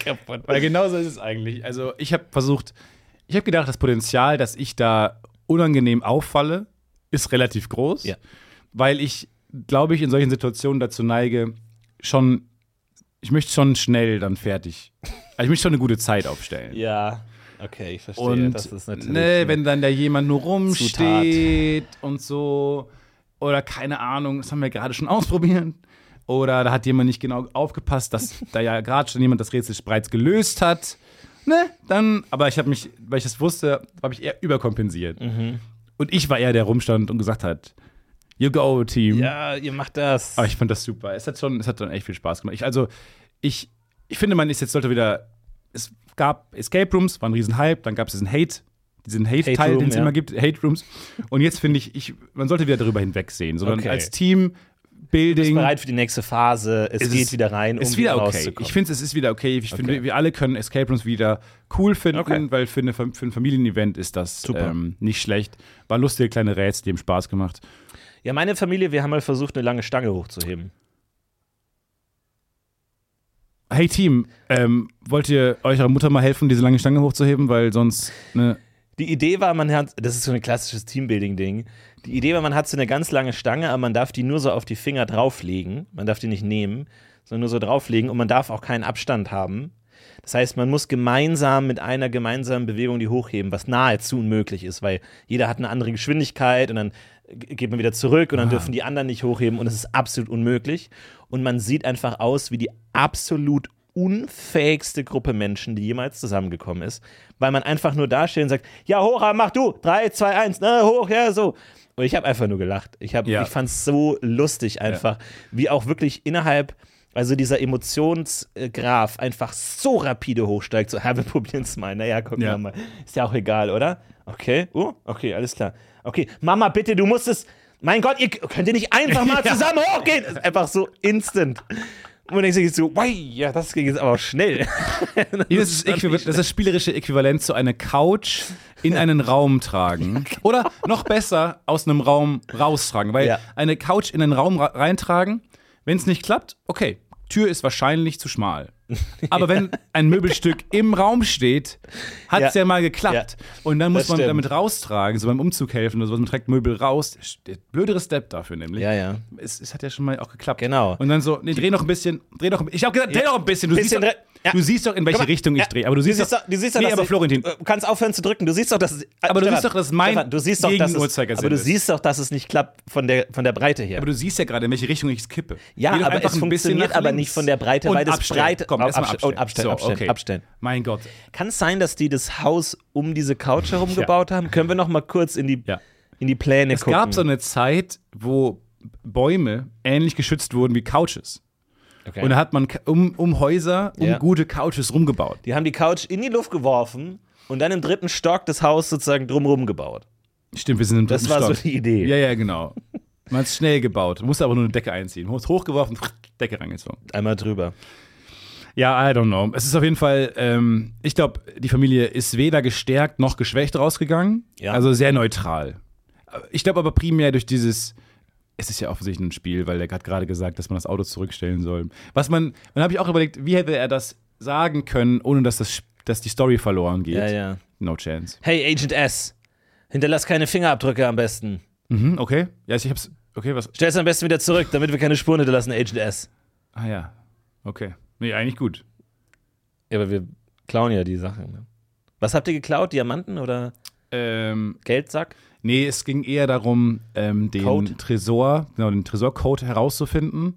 Weil genau so ist es eigentlich. Also ich habe versucht, ich habe gedacht, das Potenzial, dass ich da unangenehm auffalle, ist relativ groß. Ja. Weil ich, glaube ich, in solchen Situationen dazu neige, schon, ich möchte schon schnell dann fertig. Also ich möchte schon eine gute Zeit aufstellen. Ja, okay, ich verstehe. Und das ist natürlich. ne, wenn dann da jemand nur Zutat. rumsteht und so, oder keine Ahnung, das haben wir gerade schon ausprobiert. Oder da hat jemand nicht genau aufgepasst, dass da ja gerade schon jemand das Rätsel bereits gelöst hat. Ne, dann, aber ich habe mich, weil ich das wusste, habe ich eher überkompensiert. Mhm. Und ich war eher der rumstand und gesagt hat, you go, Team. ja, ihr macht das. Aber ich fand das super. Es hat schon, es hat dann echt viel Spaß gemacht. Ich, also, ich, ich finde, man ist jetzt sollte wieder. Es gab Escape Rooms, war ein Riesenhype, dann gab es diesen Hate, diesen Hate-Teil, Hate den es ja. immer gibt, Hate Rooms. Und jetzt finde ich, ich, man sollte wieder darüber hinwegsehen, sondern Okay. als Team Building. bereit für die nächste Phase. Es ist geht es- wieder rein, um ist wieder okay. rauszukommen. Ich finde, es ist wieder okay. Ich finde, Okay. wir alle können Escape Rooms wieder cool finden, Okay. weil für, eine, für ein Familienevent ist das Super. ähm, nicht schlecht. War lustige kleine Rätsel, die haben Spaß gemacht. ja, meine Familie, wir haben mal versucht, eine lange Stange hochzuheben. Hey Team, ähm, wollt ihr eurer Mutter mal helfen, diese lange Stange hochzuheben, weil sonst ne, Die Idee war, man hat, das ist so ein klassisches Teambuilding-Ding. Die Idee war, man hat so eine ganz lange Stange, aber man darf die nur so auf die Finger drauflegen. Man darf die nicht nehmen, sondern nur so drauflegen und man darf auch keinen Abstand haben. Das heißt, man muss gemeinsam mit einer gemeinsamen Bewegung die hochheben, was nahezu unmöglich ist, weil jeder hat eine andere Geschwindigkeit und dann geht man wieder zurück und dann dürfen die anderen nicht hochheben und es ist absolut unmöglich. Und man sieht einfach aus wie die absolut unfähigste Gruppe Menschen, die jemals zusammengekommen ist, weil man einfach nur dasteht und sagt, ja, hoch, mach du, drei, zwei, eins, ne, hoch, ja, so. Und ich habe einfach nur gelacht. Ich, hab- Ja. ich fand es so lustig einfach, wie auch wirklich innerhalb, also dieser Emotionsgraph einfach so rapide hochsteigt. So, ja, wir probieren es mal. Naja, gucken Ja. wir mal. Ist ja auch egal, oder? Okay, oh, okay, alles klar. Okay, Mama, bitte, du musst es. Mein Gott, ihr könnt ihr nicht einfach mal Ja. zusammen hochgehen? Ist einfach so instant. Und dann denkst du so, wei, ja, das ging jetzt aber schnell. Das ist, das ist das spielerische Äquivalent zu einer Couch in einen Raum tragen. Oder noch besser, aus einem Raum raustragen. Weil Ja. eine Couch in einen Raum ra- reintragen, wenn es nicht klappt, okay, Tür ist wahrscheinlich zu schmal. Aber wenn ein Möbelstück im Raum steht, hat es ja. Ja. mal geklappt. Und dann muss Das man stimmt. damit raustragen, so beim Umzug helfen oder so. Man trägt Möbel raus. Der blödere Step dafür nämlich. Ja, ja. Es, es hat ja schon mal auch geklappt. Genau. Und dann so, nee, dreh noch ein bisschen, dreh noch ein bisschen. Ich habe gesagt, dreh noch ein bisschen. Du, Bisschen siehst, ja. du siehst doch, in welche mal, Richtung ich ja, drehe. Aber du siehst, du siehst doch, du siehst doch nee, aber Florentin, Du kannst aufhören zu drücken. Du siehst doch, dass es. Aber du Stefan, siehst doch, dass mein Stefan, du siehst doch, dass es, Aber du siehst doch, dass es nicht klappt von der, von der Breite her. aber du siehst ja gerade, in welche Richtung ich es kippe. ja, Geh doch aber es funktioniert aber nicht von der Breite, und weil das abstellen. Breite. Komm, Oh, erst mal abstellen. abstellen. So, abstellen, okay. abstellen. Mein Gott. Kann es sein, dass die das Haus um diese Couch herum gebaut haben? Können wir noch mal kurz in die, in die Pläne Es gucken? gab so eine Zeit, wo Bäume ähnlich geschützt wurden wie Couches. Okay. Und da hat man um, um Häuser, um Ja. gute Couches rumgebaut. die haben die Couch in die Luft geworfen und dann im dritten Stock das Haus sozusagen drumherum gebaut. Stimmt, wir sind im Das dritten war so Stock. die Idee. Ja, ja, genau. Man hat es schnell gebaut. Musste aber nur eine Decke einziehen. Hoch- Hochgeworfen, Decke reingezogen. Einmal drüber. Ja, I don't know. Es ist auf jeden Fall, ähm, ich glaube, die Familie ist weder gestärkt noch geschwächt rausgegangen. Ja. Also sehr neutral. Ich glaube aber primär durch dieses, es ist ja offensichtlich ein Spiel, weil er hat gerade gesagt, dass man das Auto zurückstellen soll. Was man, dann habe ich auch überlegt, wie hätte er das sagen können, ohne dass, das, dass die Story verloren geht. Ja, ja. No chance. Hey, Agent S. Hinterlass keine Fingerabdrücke am besten. Mhm, okay. Ja, ich hab's, okay, was, Stell's am besten wieder zurück, damit wir keine Spuren hinterlassen, Agent S. ah ja, okay. Nee, eigentlich gut. Ja, aber wir klauen ja die Sachen. Ne? Was habt ihr geklaut? Diamanten oder Ähm, Geldsack? Nee, es ging eher darum, ähm, den Code? Tresor, genau, den Tresorcode herauszufinden,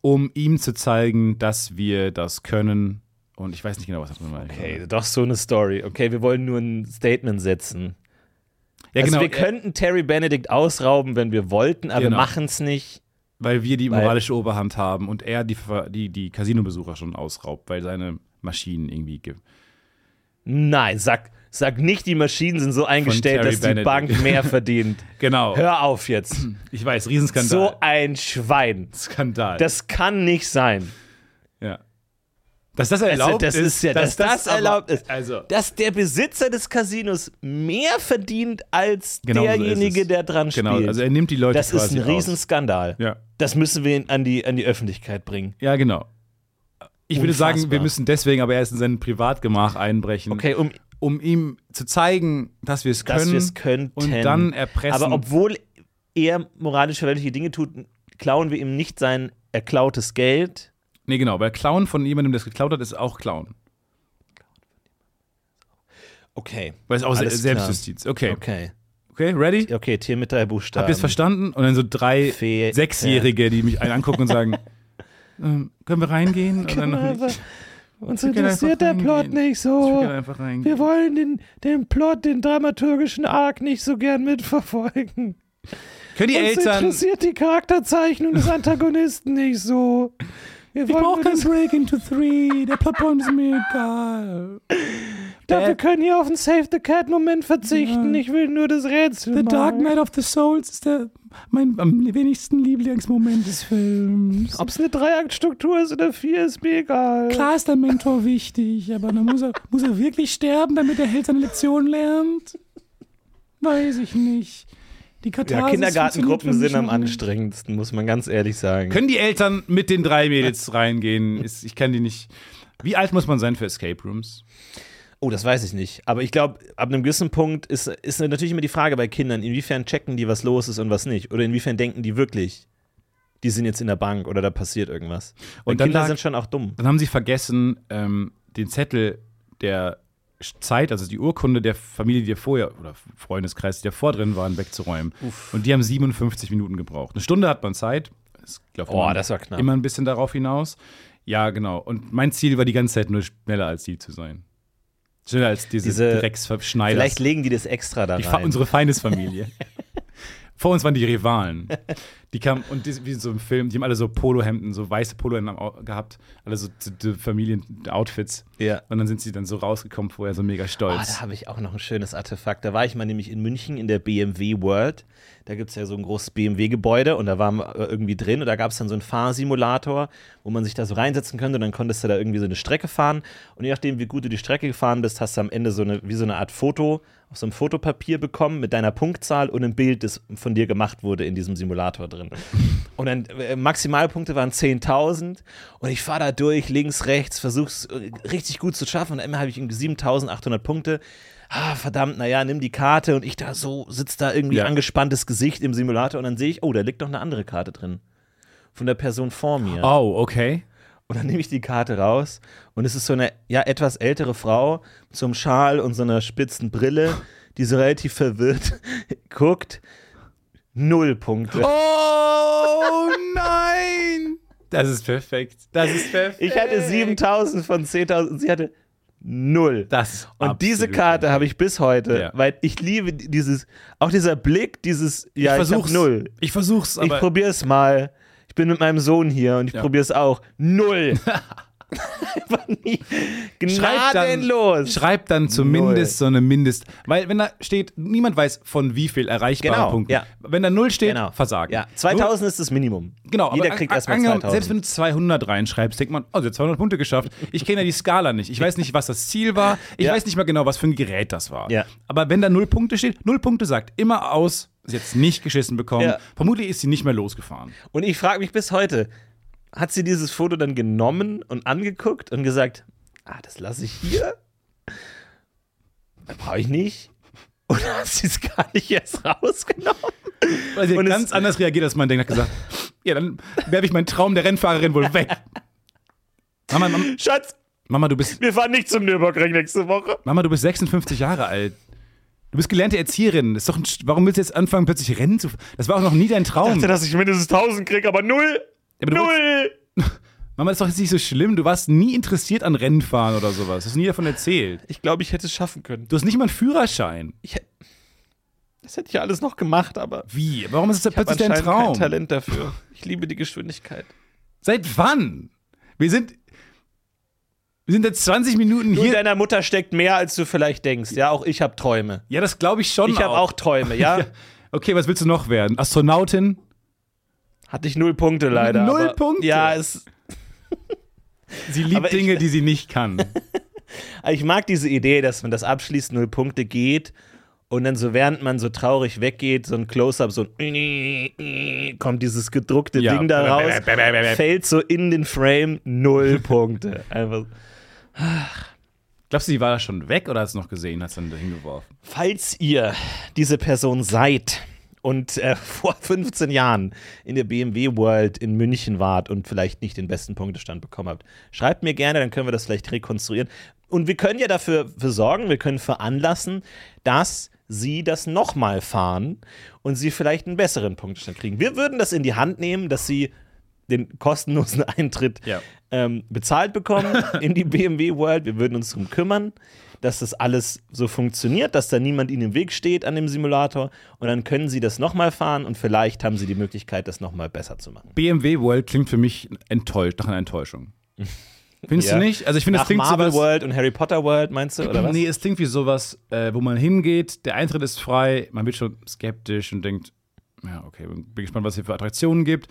um ihm zu zeigen, dass wir das können. Und ich weiß nicht genau, was das war. Okay, doch so eine Story. Okay, wir wollen nur ein Statement setzen. Ja, also genau, wir könnten Terry Benedict ausrauben, wenn wir wollten, aber Genau. wir machen es nicht. weil wir die moralische Oberhand haben und er die, die, die Casino-Besucher schon ausraubt, weil seine Maschinen irgendwie gibt. Nein, sag, sag nicht, die Maschinen sind so eingestellt, dass die Benedict. Bank mehr verdient. Genau. Hör auf jetzt. Ich weiß, Riesenskandal. So ein Schwein. Skandal. Das kann nicht sein. ja. Dass das erlaubt das ist, ist ja- dass das aber- erlaubt ist. Also, Dass der Besitzer des Casinos mehr verdient als Genau so derjenige, es. der dran genau, spielt. also er nimmt die Leute das ist ein Riesenskandal. Ja. Das müssen wir an die, an die Öffentlichkeit bringen. Ja, genau. Ich würde sagen, Unfassbar. wir müssen deswegen aber erst in sein Privatgemach einbrechen, Okay, um, um ihm zu zeigen, dass wir es können. dass wir es könnten. und dann erpressen. Aber obwohl er moralisch verwerfliche Dinge tut, klauen wir ihm nicht sein erklautes Geld. nee, genau, weil Klauen von jemandem, der es geklaut hat, ist auch Klauen. Okay. Weil es auch Alles Se- Selbstjustiz. Okay. Okay. Okay, ready? Okay, Tier mit drei Buchstaben. Habt ihr es verstanden? Und dann so drei Fe- Sechsjährige, die mich einen angucken und sagen, ähm, können wir reingehen? Und dann noch nicht. Uns Wir interessiert der Plot reingehen. nicht Ich so. Wir wollen den, den Plot, den dramaturgischen Arc nicht so gern mitverfolgen. Können die Uns Eltern. interessiert die Charakterzeichnung des Antagonisten nicht so. Wir Ich brauche kein Break into Three. Der Plotpoint ist mir egal. Doch, wir Dad- können hier auf einen Save the Cat-Moment verzichten. Ja. Ich will nur das Rätsel. The mal. Dark Knight of the Souls ist der, mein am wenigsten Lieblingsmoment des Films. Ob es eine Dreiaktstruktur ist oder vier, ist mir egal. Klar ist der Mentor wichtig, aber dann muss er, muss er wirklich sterben, damit der Held seine Lektion lernt? Weiß ich nicht. Die Katharsis Ja, Kindergartengruppen sind am anstrengendsten, muss man ganz ehrlich sagen. Können die Eltern mit den drei Mädels reingehen? Ich kann die nicht. Wie alt muss man sein für Escape Rooms? Oh, das weiß ich nicht. Aber ich glaube, ab einem gewissen Punkt ist, ist natürlich immer die Frage bei Kindern, inwiefern checken die, was los ist und was nicht. Oder inwiefern denken die wirklich, die sind jetzt in der Bank oder da passiert irgendwas. Und Und dann Kinder lag- sind schon auch dumm. Dann haben sie vergessen, ähm, den Zettel der Zeit, also die Urkunde der Familie, die vorher, oder Freundeskreis, die davor drin waren, wegzuräumen. Und die haben 57 Minuten gebraucht. Eine Stunde hat man Zeit. Das Oh, das war knapp. immer ein bisschen darauf hinaus. Ja, genau. Und mein Ziel war die ganze Zeit nur schneller als die zu sein. Schneller als diese, Diese- Drecksverschneider. Vielleicht legen die das extra da die rein. unsere Feindesfamilie. Vor uns waren die Rivalen. Die kamen, und die, wie so im Film, die haben alle so Polohemden, so weiße Polohemden gehabt. Alle so Familien-Outfits. Ja. Und dann sind sie dann so rausgekommen, vorher so mega Ah, stolz. da habe ich auch noch ein schönes Artefakt. Da war ich mal nämlich in München in der BMW World. Da gibt es ja so ein großes BMW-Gebäude und da waren wir äh, irgendwie drin und da gab es dann so einen Fahrsimulator, wo man sich da so reinsetzen könnte und dann konntest du da irgendwie so eine Strecke fahren. Und je nachdem, wie gut du die Strecke gefahren bist, hast du am Ende so eine, wie so eine Art Foto auf so einem Fotopapier bekommen mit deiner Punktzahl und einem Bild, das von dir gemacht wurde in diesem Simulator drin. Und dann äh, Maximalpunkte waren 10.000 und ich fahre da durch, links, rechts, versuch's äh, richtig gut zu schaffen und Ende habe ich irgendwie 7.800 Punkte. Ah, verdammt, naja, nimm die Karte und ich da so, sitzt da irgendwie Ja. angespanntes Gesicht im Simulator und dann sehe ich, oh, da liegt noch eine andere Karte drin. Von der Person vor mir. Oh, okay. Und dann nehme ich die Karte raus und es ist so eine ja etwas ältere Frau zum Schal und so einer spitzen Brille, die so relativ verwirrt guckt. Null Punkte. Oh nein! Das ist perfekt. Das ist perfekt. Ich hatte 7000 von 10.000 und sie hatte null. Das und diese Karte habe ich bis heute, Ja. weil ich liebe dieses, auch dieser Blick, dieses, ja, ich, versuch's. hab null. Ich versuch's, Ich aber probiere es mal. Ich bin mit meinem Sohn hier und ich Ja. probiere es auch. Null. Einfach nie. schreib dann, dann zumindest so eine Mindest. Weil, wenn da steht, niemand weiß von wie viel erreichbaren Genau, Punkten. ja. Wenn da null steht, Genau. Versagen. Ja, 2000 ist das Minimum. Genau, Jeder kriegt erstmal angenommen, 2000. Selbst wenn du 200 reinschreibst, denkt man, oh, sie hat 200 Punkte geschafft. Ich kenne ja die Skala nicht. Ich weiß nicht, was das Ziel war. Ich Ja. weiß nicht mal genau, was für ein Gerät das war. Ja. Aber wenn da null Punkte steht, null Punkte sagt immer aus, sie hat es nicht geschissen bekommen. Vermutlich ist sie nicht mehr losgefahren. Und ich frage mich bis heute, hat sie dieses Foto dann genommen und angeguckt und gesagt, ah, das lasse ich hier? Brauche ich nicht. Oder hat sie es gar nicht erst rausgenommen? Weil sie Und ganz anders reagiert, als man denkt, hat gesagt, ja, dann werfe ich meinen Traum der Rennfahrerin wohl weg. Mama, Mama, Schatz, Mama, du bist, wir fahren nicht zum Nürburgring nächste Woche. Mama, du bist 56 Jahre alt. Du bist gelernte Erzieherin. Das ist doch ein, warum willst du jetzt anfangen, plötzlich Rennen zu fahren? Das war auch noch nie dein Traum. dass ich mindestens 1000 kriege, aber null. Ja, wolltest- Mama, das ist doch jetzt nicht so schlimm. Du warst nie interessiert an Rennfahren oder sowas. Du hast nie davon erzählt. Ich glaube, ich hätte es schaffen können. Du hast nicht mal einen Führerschein. Ich hätte, das hätte ich ja alles noch gemacht, aber Wie? Warum ist das ich habe plötzlich dein anscheinend kein Traum? Talent dafür. Ich liebe die Geschwindigkeit. Seit wann? Wir sind. Wir sind jetzt 20 Minuten Du in hier. deiner Mutter steckt mehr, als du vielleicht denkst. Ja, auch ich habe Träume. Ja, das glaube ich schon. Ich habe auch Träume, ja? Ja. Okay, was willst du noch werden? Astronautin? Hatte ich null Punkte leider. Null aber, Punkte? Ja, es, Sie liebt Aber ich- Dinge, die sie nicht kann. ich mag diese Idee, dass man das abschließt, null Punkte geht und dann so während man so traurig weggeht, so ein Close-Up, so ein kommt dieses gedruckte Ja. Ding da raus, fällt so in den Frame, null Punkte. Einfach. Glaubst du, die war da schon weg oder hast du noch gesehen, hast dann da hingeworfen? Falls ihr diese Person seid und äh, vor 15 Jahren in der BMW World in München wart und vielleicht nicht den besten Punktestand bekommen habt, schreibt mir gerne, dann können wir das vielleicht rekonstruieren. Und wir können ja dafür für sorgen, wir können veranlassen, dass sie das nochmal fahren und sie vielleicht einen besseren Punktestand kriegen. Wir würden das in die Hand nehmen, dass sie den kostenlosen Eintritt Ja. ähm, bezahlt bekommen in die BMW World. Wir würden uns darum kümmern, dass das alles so funktioniert, dass da niemand ihnen im Weg steht an dem Simulator. Und dann können sie das nochmal fahren und vielleicht haben sie die Möglichkeit, das nochmal besser zu machen. BMW World klingt für mich enttäuscht, nach einer Enttäuschung. Findest Ja. du nicht? Also ich finde, Nach klingt Marvel sowas. World und Harry Potter World, meinst du, oder was? Nee, es klingt wie sowas, äh, wo man hingeht, der Eintritt ist frei, man wird schon skeptisch und denkt, ja, okay, bin gespannt, was es hier für Attraktionen gibt.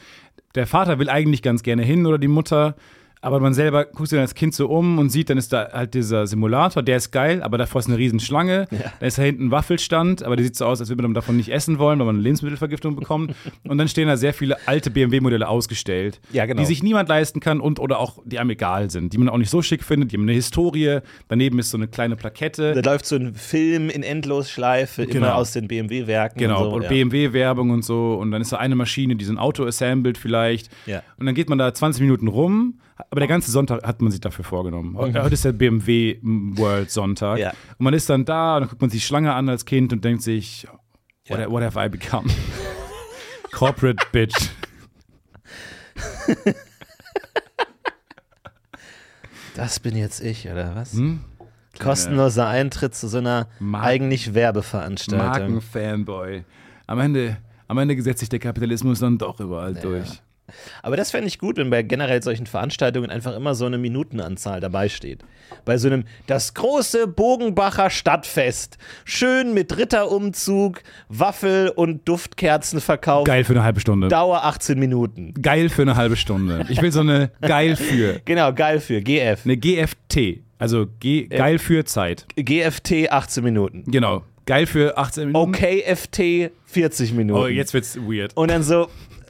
Der Vater will eigentlich ganz gerne hin oder die Mutter, aber man selber guckt sich dann als Kind so um und sieht, dann ist da halt dieser Simulator, der ist geil, aber davor ist eine Riesenschlange. Da ist da hinten ein Waffelstand, aber der sieht so aus, als würde man davon nicht essen wollen, weil man eine Lebensmittelvergiftung bekommt. und dann stehen da sehr viele alte BMW-Modelle ausgestellt, Ja, genau. die sich niemand leisten kann und oder auch die einem egal sind, die man auch nicht so schick findet, die haben eine Historie. Daneben ist so eine kleine Plakette. Da läuft so ein Film in Endlosschleife, immer Genau. aus den BMW-Werken. Genau, und, so, und ja. BMW-Werbung und so. Und dann ist da eine Maschine, die so ein Auto assembled vielleicht. Ja. Und dann geht man da 20 Minuten rum. Aber der ganze Sonntag hat man sich dafür vorgenommen. Heute ist der BMW World Sonntag. Ja. Und man ist dann da und dann guckt man sich Schlange an als Kind und denkt sich, what, Ja. what have I become? Corporate Bitch. Das bin jetzt ich, oder was? Hm? Kostenloser Eintritt zu so einer Marken- eigentlich Werbeveranstaltung. Markenfanboy. Am Ende, am Ende setzt sich der Kapitalismus dann doch überall durch. Aber das fände ich gut, wenn bei generell solchen Veranstaltungen einfach immer so eine Minutenanzahl dabei steht. Bei so einem das große Bogenbacher Stadtfest. Schön mit Ritterumzug, Waffel und Duftkerzenverkauf. Geil für eine halbe Stunde. Dauer 18 Minuten. Geil für eine halbe Stunde. Ich will so eine geil für. Genau, geil für GF. Eine GFT. Also G geil für Zeit. GFT 18 Minuten. Genau. Geil für 18 Minuten. OKFT 40 Minuten. Oh, jetzt wird's weird. Und dann so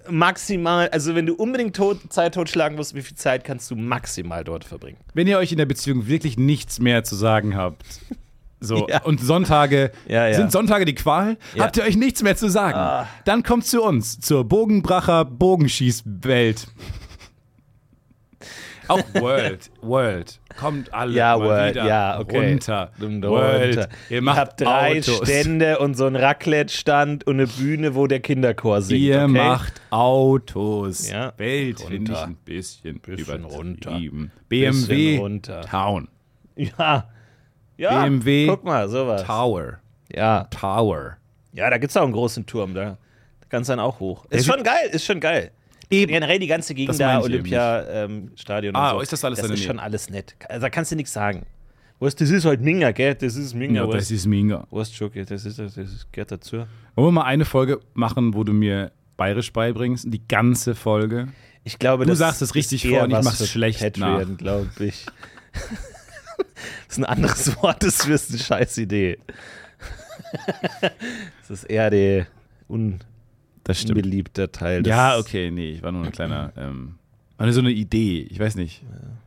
maximal, also wenn du unbedingt tot, Zeit totschlagen musst, wie viel Zeit kannst du maximal dort verbringen? Wenn ihr euch in der Beziehung wirklich nichts mehr zu sagen habt, so, Ja. und Sonntage, Ja, ja. sind Sonntage die Qual? Habt ihr euch nichts mehr zu sagen? Ah. Dann kommt zu uns, zur Bogenbracher Bogenschießwelt. Auch World, World. Kommt alle Ja, mal World, wieder ja, okay. runter. Runter. World. Ihr macht habt drei Autos. Stände und so einen Raclette-Stand und eine Bühne, wo der Kinderchor singt. Ihr okay? macht Autos. Ja. Welt finde ich ein bisschen, Bisschen runter. übertrieben. Bisschen BMW runter. Town. Ja. Ja. BMW Guck mal, sowas. Tower. Ja. Tower. Ja, da gibt es auch einen großen Turm, da, da kannst du dann auch hoch. Ist schon geil, ist schon geil. Eben. Generell die ganze Gegend da, Olympiastadion Ah, und so. ist das alles Das ist schon alles nett. Also, da kannst du nichts sagen. Weißt, das ist halt Minga, gell? Das ist Minga. Ja, das ist mega. Weißt schon, gell? Das, ist, das gehört dazu. Wollen wir mal eine Folge machen, wo du mir bayerisch beibringst? Die ganze Folge. Ich glaube, Du sagst es richtig vor und ich mach's schlecht Patreon, glaube ich. das ist ein anderes Wort, das ist eine scheiß Idee. das ist eher der un Das unbeliebte Teil. Des Ja, okay, nee, ich war nur ein kleiner, ähm, war nur so eine Idee. Ich weiß nicht.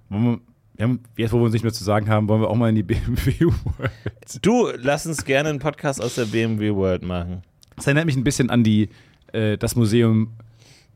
Wir, wir haben, jetzt, wo wir uns nicht mehr zu sagen haben, wollen wir auch mal in die BMW World. Du, lass uns gerne einen Podcast aus der BMW World machen. Das erinnert mich ein bisschen an die, äh, das Museum,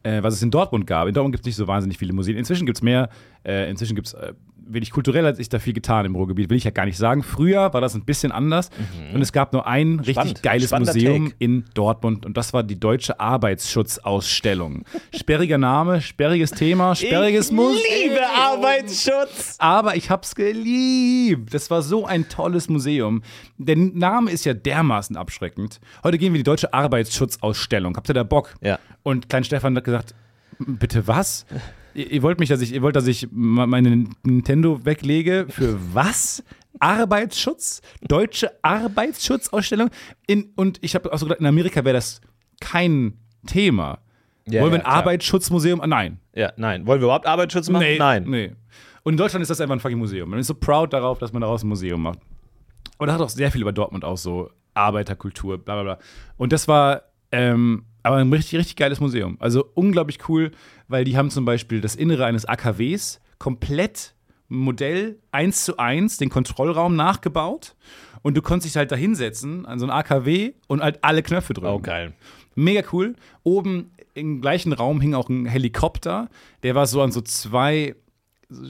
äh, was es in Dortmund gab. In Dortmund gibt es nicht so wahnsinnig viele Museen. Inzwischen gibt es mehr. Äh, inzwischen gibt es, äh, wenig kulturell hat sich da viel getan im Ruhrgebiet, will ich ja gar nicht sagen. Früher war das ein bisschen anders und es gab nur ein richtig Spannend. geiles Spannender Museum Take. in Dortmund und das war die Deutsche Arbeitsschutzausstellung. Sperriger Name, sperriges Thema, sperriges Museum. Liebe Arbeitsschutz! Aber ich hab's geliebt. Das war so ein tolles Museum. Der Name ist ja dermaßen abschreckend. Heute gehen wir in die Deutsche Arbeitsschutzausstellung. Habt ihr da Bock? Ja. Und Klein Stefan hat gesagt, bitte was? Ihr, ihr wollt mich, dass ich, ihr wollt, dass ich meine Nintendo weglege? Für was? Arbeitsschutz? Deutsche Arbeitsschutzausstellung? In, und ich habe auch so gedacht, in Amerika wäre das kein Thema. Ja, Wollen wir ja, ein klar. Arbeitsschutzmuseum? Ah, nein. Ja, nein. Wollen wir überhaupt Arbeitsschutz machen? Nee, Nein. Nee. Und in Deutschland ist das einfach ein fucking Museum. Man ist so proud darauf, dass man daraus ein Museum macht. Und da hat auch sehr viel über Dortmund auch so Arbeiterkultur, bla bla bla. Und das war ähm, aber ein richtig, richtig geiles Museum. Also unglaublich cool, weil die haben zum Beispiel das Innere eines AKWs komplett Modell 1 zu 1, den Kontrollraum nachgebaut. Und du konntest dich halt da hinsetzen an so ein AKW und halt alle Knöpfe drücken. Oh, geil. Mega cool. Oben im gleichen Raum hing auch ein Helikopter. Der war so an so zwei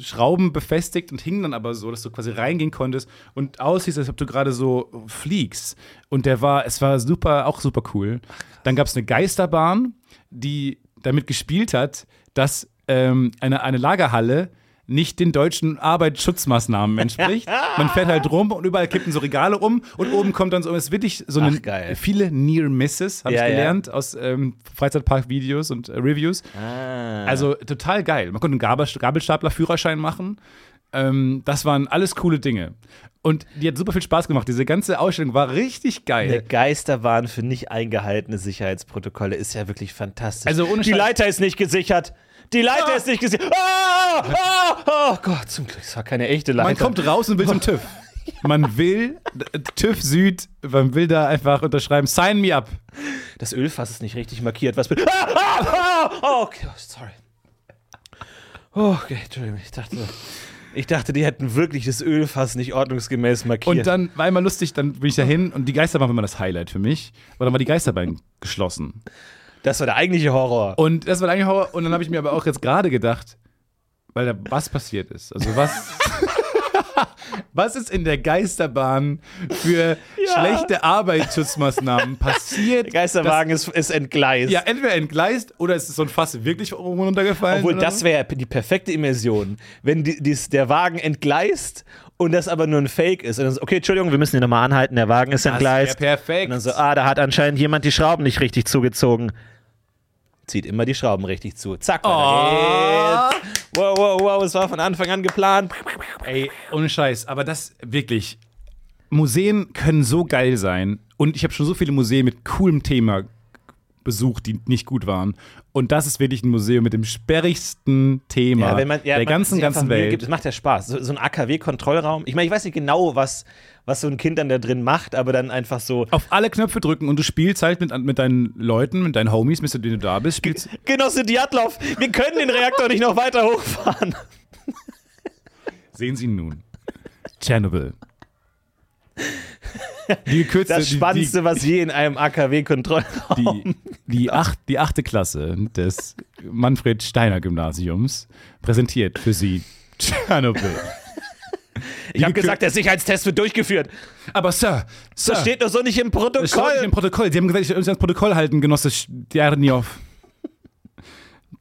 Schrauben befestigt und hing dann aber so, dass du quasi reingehen konntest und aussiehst, als ob du gerade so fliegst. Und der war, es war super, auch super cool. Dann gab es eine Geisterbahn, die damit gespielt hat, dass ähm, eine, eine Lagerhalle nicht den deutschen Arbeitsschutzmaßnahmen entspricht. Man fährt halt rum und überall kippen so Regale um und oben kommt dann so, es ist wirklich so eine, Ach, viele Near Misses, habe Ja, ich ja. gelernt aus ähm, Freizeitpark-Videos und äh, Reviews. Ah. Also total geil. Man konnte einen Gabel Gabelstapler-Führerschein machen. Ähm, das waren alles coole Dinge. Und die hat super viel Spaß gemacht. Diese ganze Ausstellung war richtig geil. Geisterbahn für nicht eingehaltene Sicherheitsprotokolle ist ja wirklich fantastisch. Also ohne Die Leiter ist nicht gesichert. Die Leiter Ah. ist nicht gesichert. Ah, ah, oh Gott, zum Glück, es war keine echte Leiter. Man kommt raus und will zum TÜV. Man will, äh, TÜV Süd, man will da einfach unterschreiben, sign me up. das Ölfass ist nicht richtig markiert. Was bin ah, ah, ah, oh, okay, oh, sorry. Oh, okay, Entschuldigung, ich dachte, ich dachte, die hätten wirklich das Ölfass nicht ordnungsgemäß markiert. Und dann war immer lustig, dann bin ich da hin und die Geisterbahn war immer das Highlight für mich. Aber dann war die Geisterbahn geschlossen. Das war der eigentliche Horror. Und das war eigentlich Horror. Und dann habe ich mir aber auch jetzt gerade gedacht, weil da was passiert ist. Also was. Was ist in der Geisterbahn für schlechte Arbeitsschutzmaßnahmen passiert? Der Geisterwagen ist, ist entgleist. Ja, entweder entgleist oder ist so ein Fass wirklich runtergefallen. Obwohl, das wäre die perfekte Immersion. Wenn die, dies, der Wagen entgleist und das aber nur ein Fake ist. Und dann so, okay, Entschuldigung, wir müssen hier nochmal anhalten, der Wagen ist Das entgleist. perfekt. Und dann so, ah, da hat anscheinend jemand die Schrauben nicht richtig zugezogen. Zieht immer die Schrauben richtig zu. Zack, Oh. Wow, wow, wow, es war von Anfang an geplant. Ey, ohne Scheiß, aber das wirklich. Museen können so geil sein. Und ich habe schon so viele Museen mit coolem Thema besucht, die nicht gut waren. Und das ist wirklich ein Museum mit dem sperrigsten Thema Ja, wenn man, ja, der man ganzen, ganzen Welt. Gibt, es macht ja Spaß. So, so ein AKW-Kontrollraum. Ich meine, ich weiß nicht genau, was, was so ein Kind dann da drin macht, aber dann einfach so. Auf alle Knöpfe drücken und du spielst halt mit, mit deinen Leuten, mit deinen Homies, mit denen du da bist. Spielst, Genosse Diatlov, wir können den Reaktor nicht noch weiter hochfahren. sehen Sie nun. Tschernobyl. Die gekürzte, Das die- Spannendste, was je in einem AKW-Kontrollraum. die, die, acht, die achte Klasse des Manfred Steiner Gymnasiums präsentiert für Sie Tschernobyl. Ich habe gesagt, der Sicherheitstest wird durchgeführt. Aber Sir, Sir, Das steht doch so nicht im das steht Protokoll. nicht im Protokoll. Sie haben gesagt, ich soll ans Protokoll halten, Genosse Djernjov.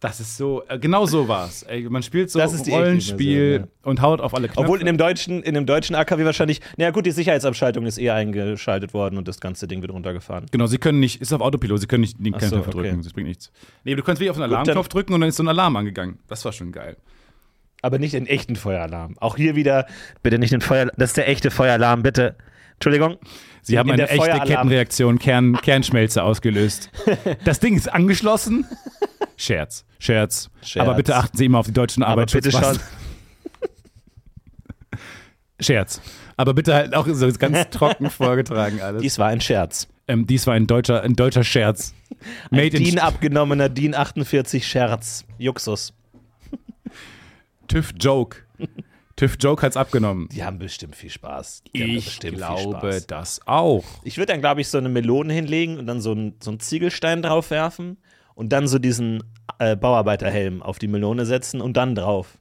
Das ist so, äh, genau so war's. Ey, man spielt so Das Rollenspiel Version, und haut auf alle Knöpfe. Obwohl in dem deutschen, in dem deutschen AKW wahrscheinlich, naja gut, die Sicherheitsabschaltung ist eh eingeschaltet worden und das ganze Ding wird runtergefahren. Genau, sie können nicht, ist auf Autopilot, sie können nicht den keinen so, Knopf okay. drücken, das bringt nichts. Nee, du kannst wirklich auf den Alarmknopf drücken und dann ist so ein Alarm angegangen. Das war schon geil. Aber nicht den echten Feueralarm. Auch hier wieder, bitte nicht den Feuer, das ist der echte Feueralarm, bitte. Entschuldigung. Sie haben In eine echte Kettenreaktion, Kern, Kernschmelze ausgelöst. Das Ding ist angeschlossen. Scherz, Scherz. Scherz. Aber bitte achten Sie immer auf die deutschen. Arbeitsschutzmaßnahmen. Scherz. Aber bitte halt auch so ganz trocken vorgetragen alles. Dies war ein Scherz. ähm, dies war ein deutscher, ein deutscher Scherz. Ein Made in DIN abgenommener DIN 48 Scherz. Juxus. TÜV Joke. TÜV Joke hat's abgenommen. Die haben bestimmt viel Spaß. Ich glaube Spaß. das auch. Ich würde dann, glaube ich, so eine Melone hinlegen und dann so einen, so einen Ziegelstein drauf werfen und dann so diesen äh, Bauarbeiterhelm auf die Melone setzen und dann drauf.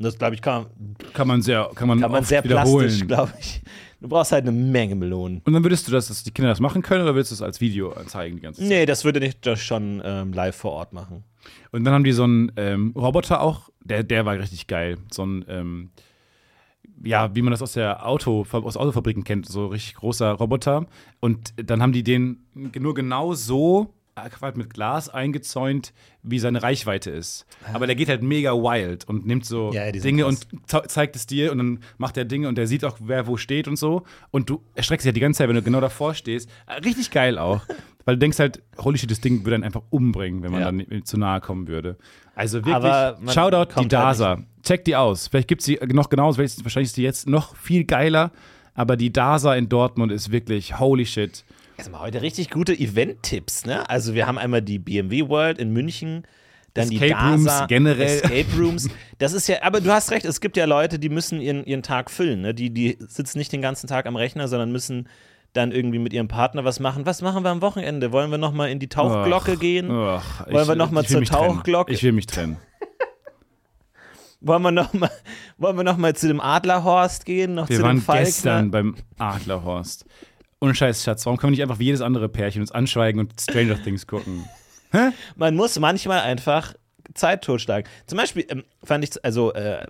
Und das, glaube ich, kann, Kann man sehr, kann man, kann man sehr wiederholen. plastisch, glaube ich. Du brauchst halt eine Menge Melonen. Und dann würdest du das, dass die Kinder das machen können oder würdest du es als Video zeigen die ganze Zeit? Nee, das würde ich das schon ähm, live vor Ort machen. Und dann haben die so einen ähm, Roboter auch, der, der war richtig geil. So ein, ähm, ja, wie man das aus der Auto, aus Autofabriken kennt, so richtig großer Roboter. Und dann haben die den nur genau so halt mit Glas eingezäunt, wie seine Reichweite ist. Aber der geht halt mega wild und nimmt so Ja, Dinge krass. und ze- zeigt es dir und dann macht er Dinge und der sieht auch, wer wo steht und so. Und du erschreckst dich halt die ganze Zeit, wenn du genau davor stehst. Äh, Richtig geil auch. Weil du denkst halt, holy shit, das Ding würde einen einfach umbringen, wenn man Ja. dann zu nahe kommen würde. Also wirklich, Shoutout die halt DASA. Check die aus. Vielleicht gibt es die noch genauso, wahrscheinlich ist die jetzt noch viel geiler. Aber die DASA in Dortmund ist wirklich holy shit. Wir heute richtig gute Event-Tipps, ne? Also wir haben einmal die BMW World in München, dann die Escape DASA, Rooms generell. Escape Rooms. Das ist ja, aber du hast recht, es gibt ja Leute, die müssen ihren, ihren Tag füllen, ne? Die, die sitzen nicht den ganzen Tag am Rechner, sondern müssen dann irgendwie mit ihrem Partner was machen. Was machen wir am Wochenende? Wollen wir noch mal in die Tauchglocke Ach, gehen? ach, Wollen wir noch mal ich will zur mich trennen. Tauchglocke? Ich will mich trennen. Wollen wir noch mal, wollen wir noch mal zu dem Adlerhorst gehen? Noch Wir zu waren dem Falkner? gestern beim Adlerhorst. Ohne Scheiß, Schatz, warum können wir nicht einfach wie jedes andere Pärchen uns anschweigen und Stranger Things gucken? Man muss manchmal einfach Zeit totschlagen. Zum Beispiel ähm, fand ich, also äh,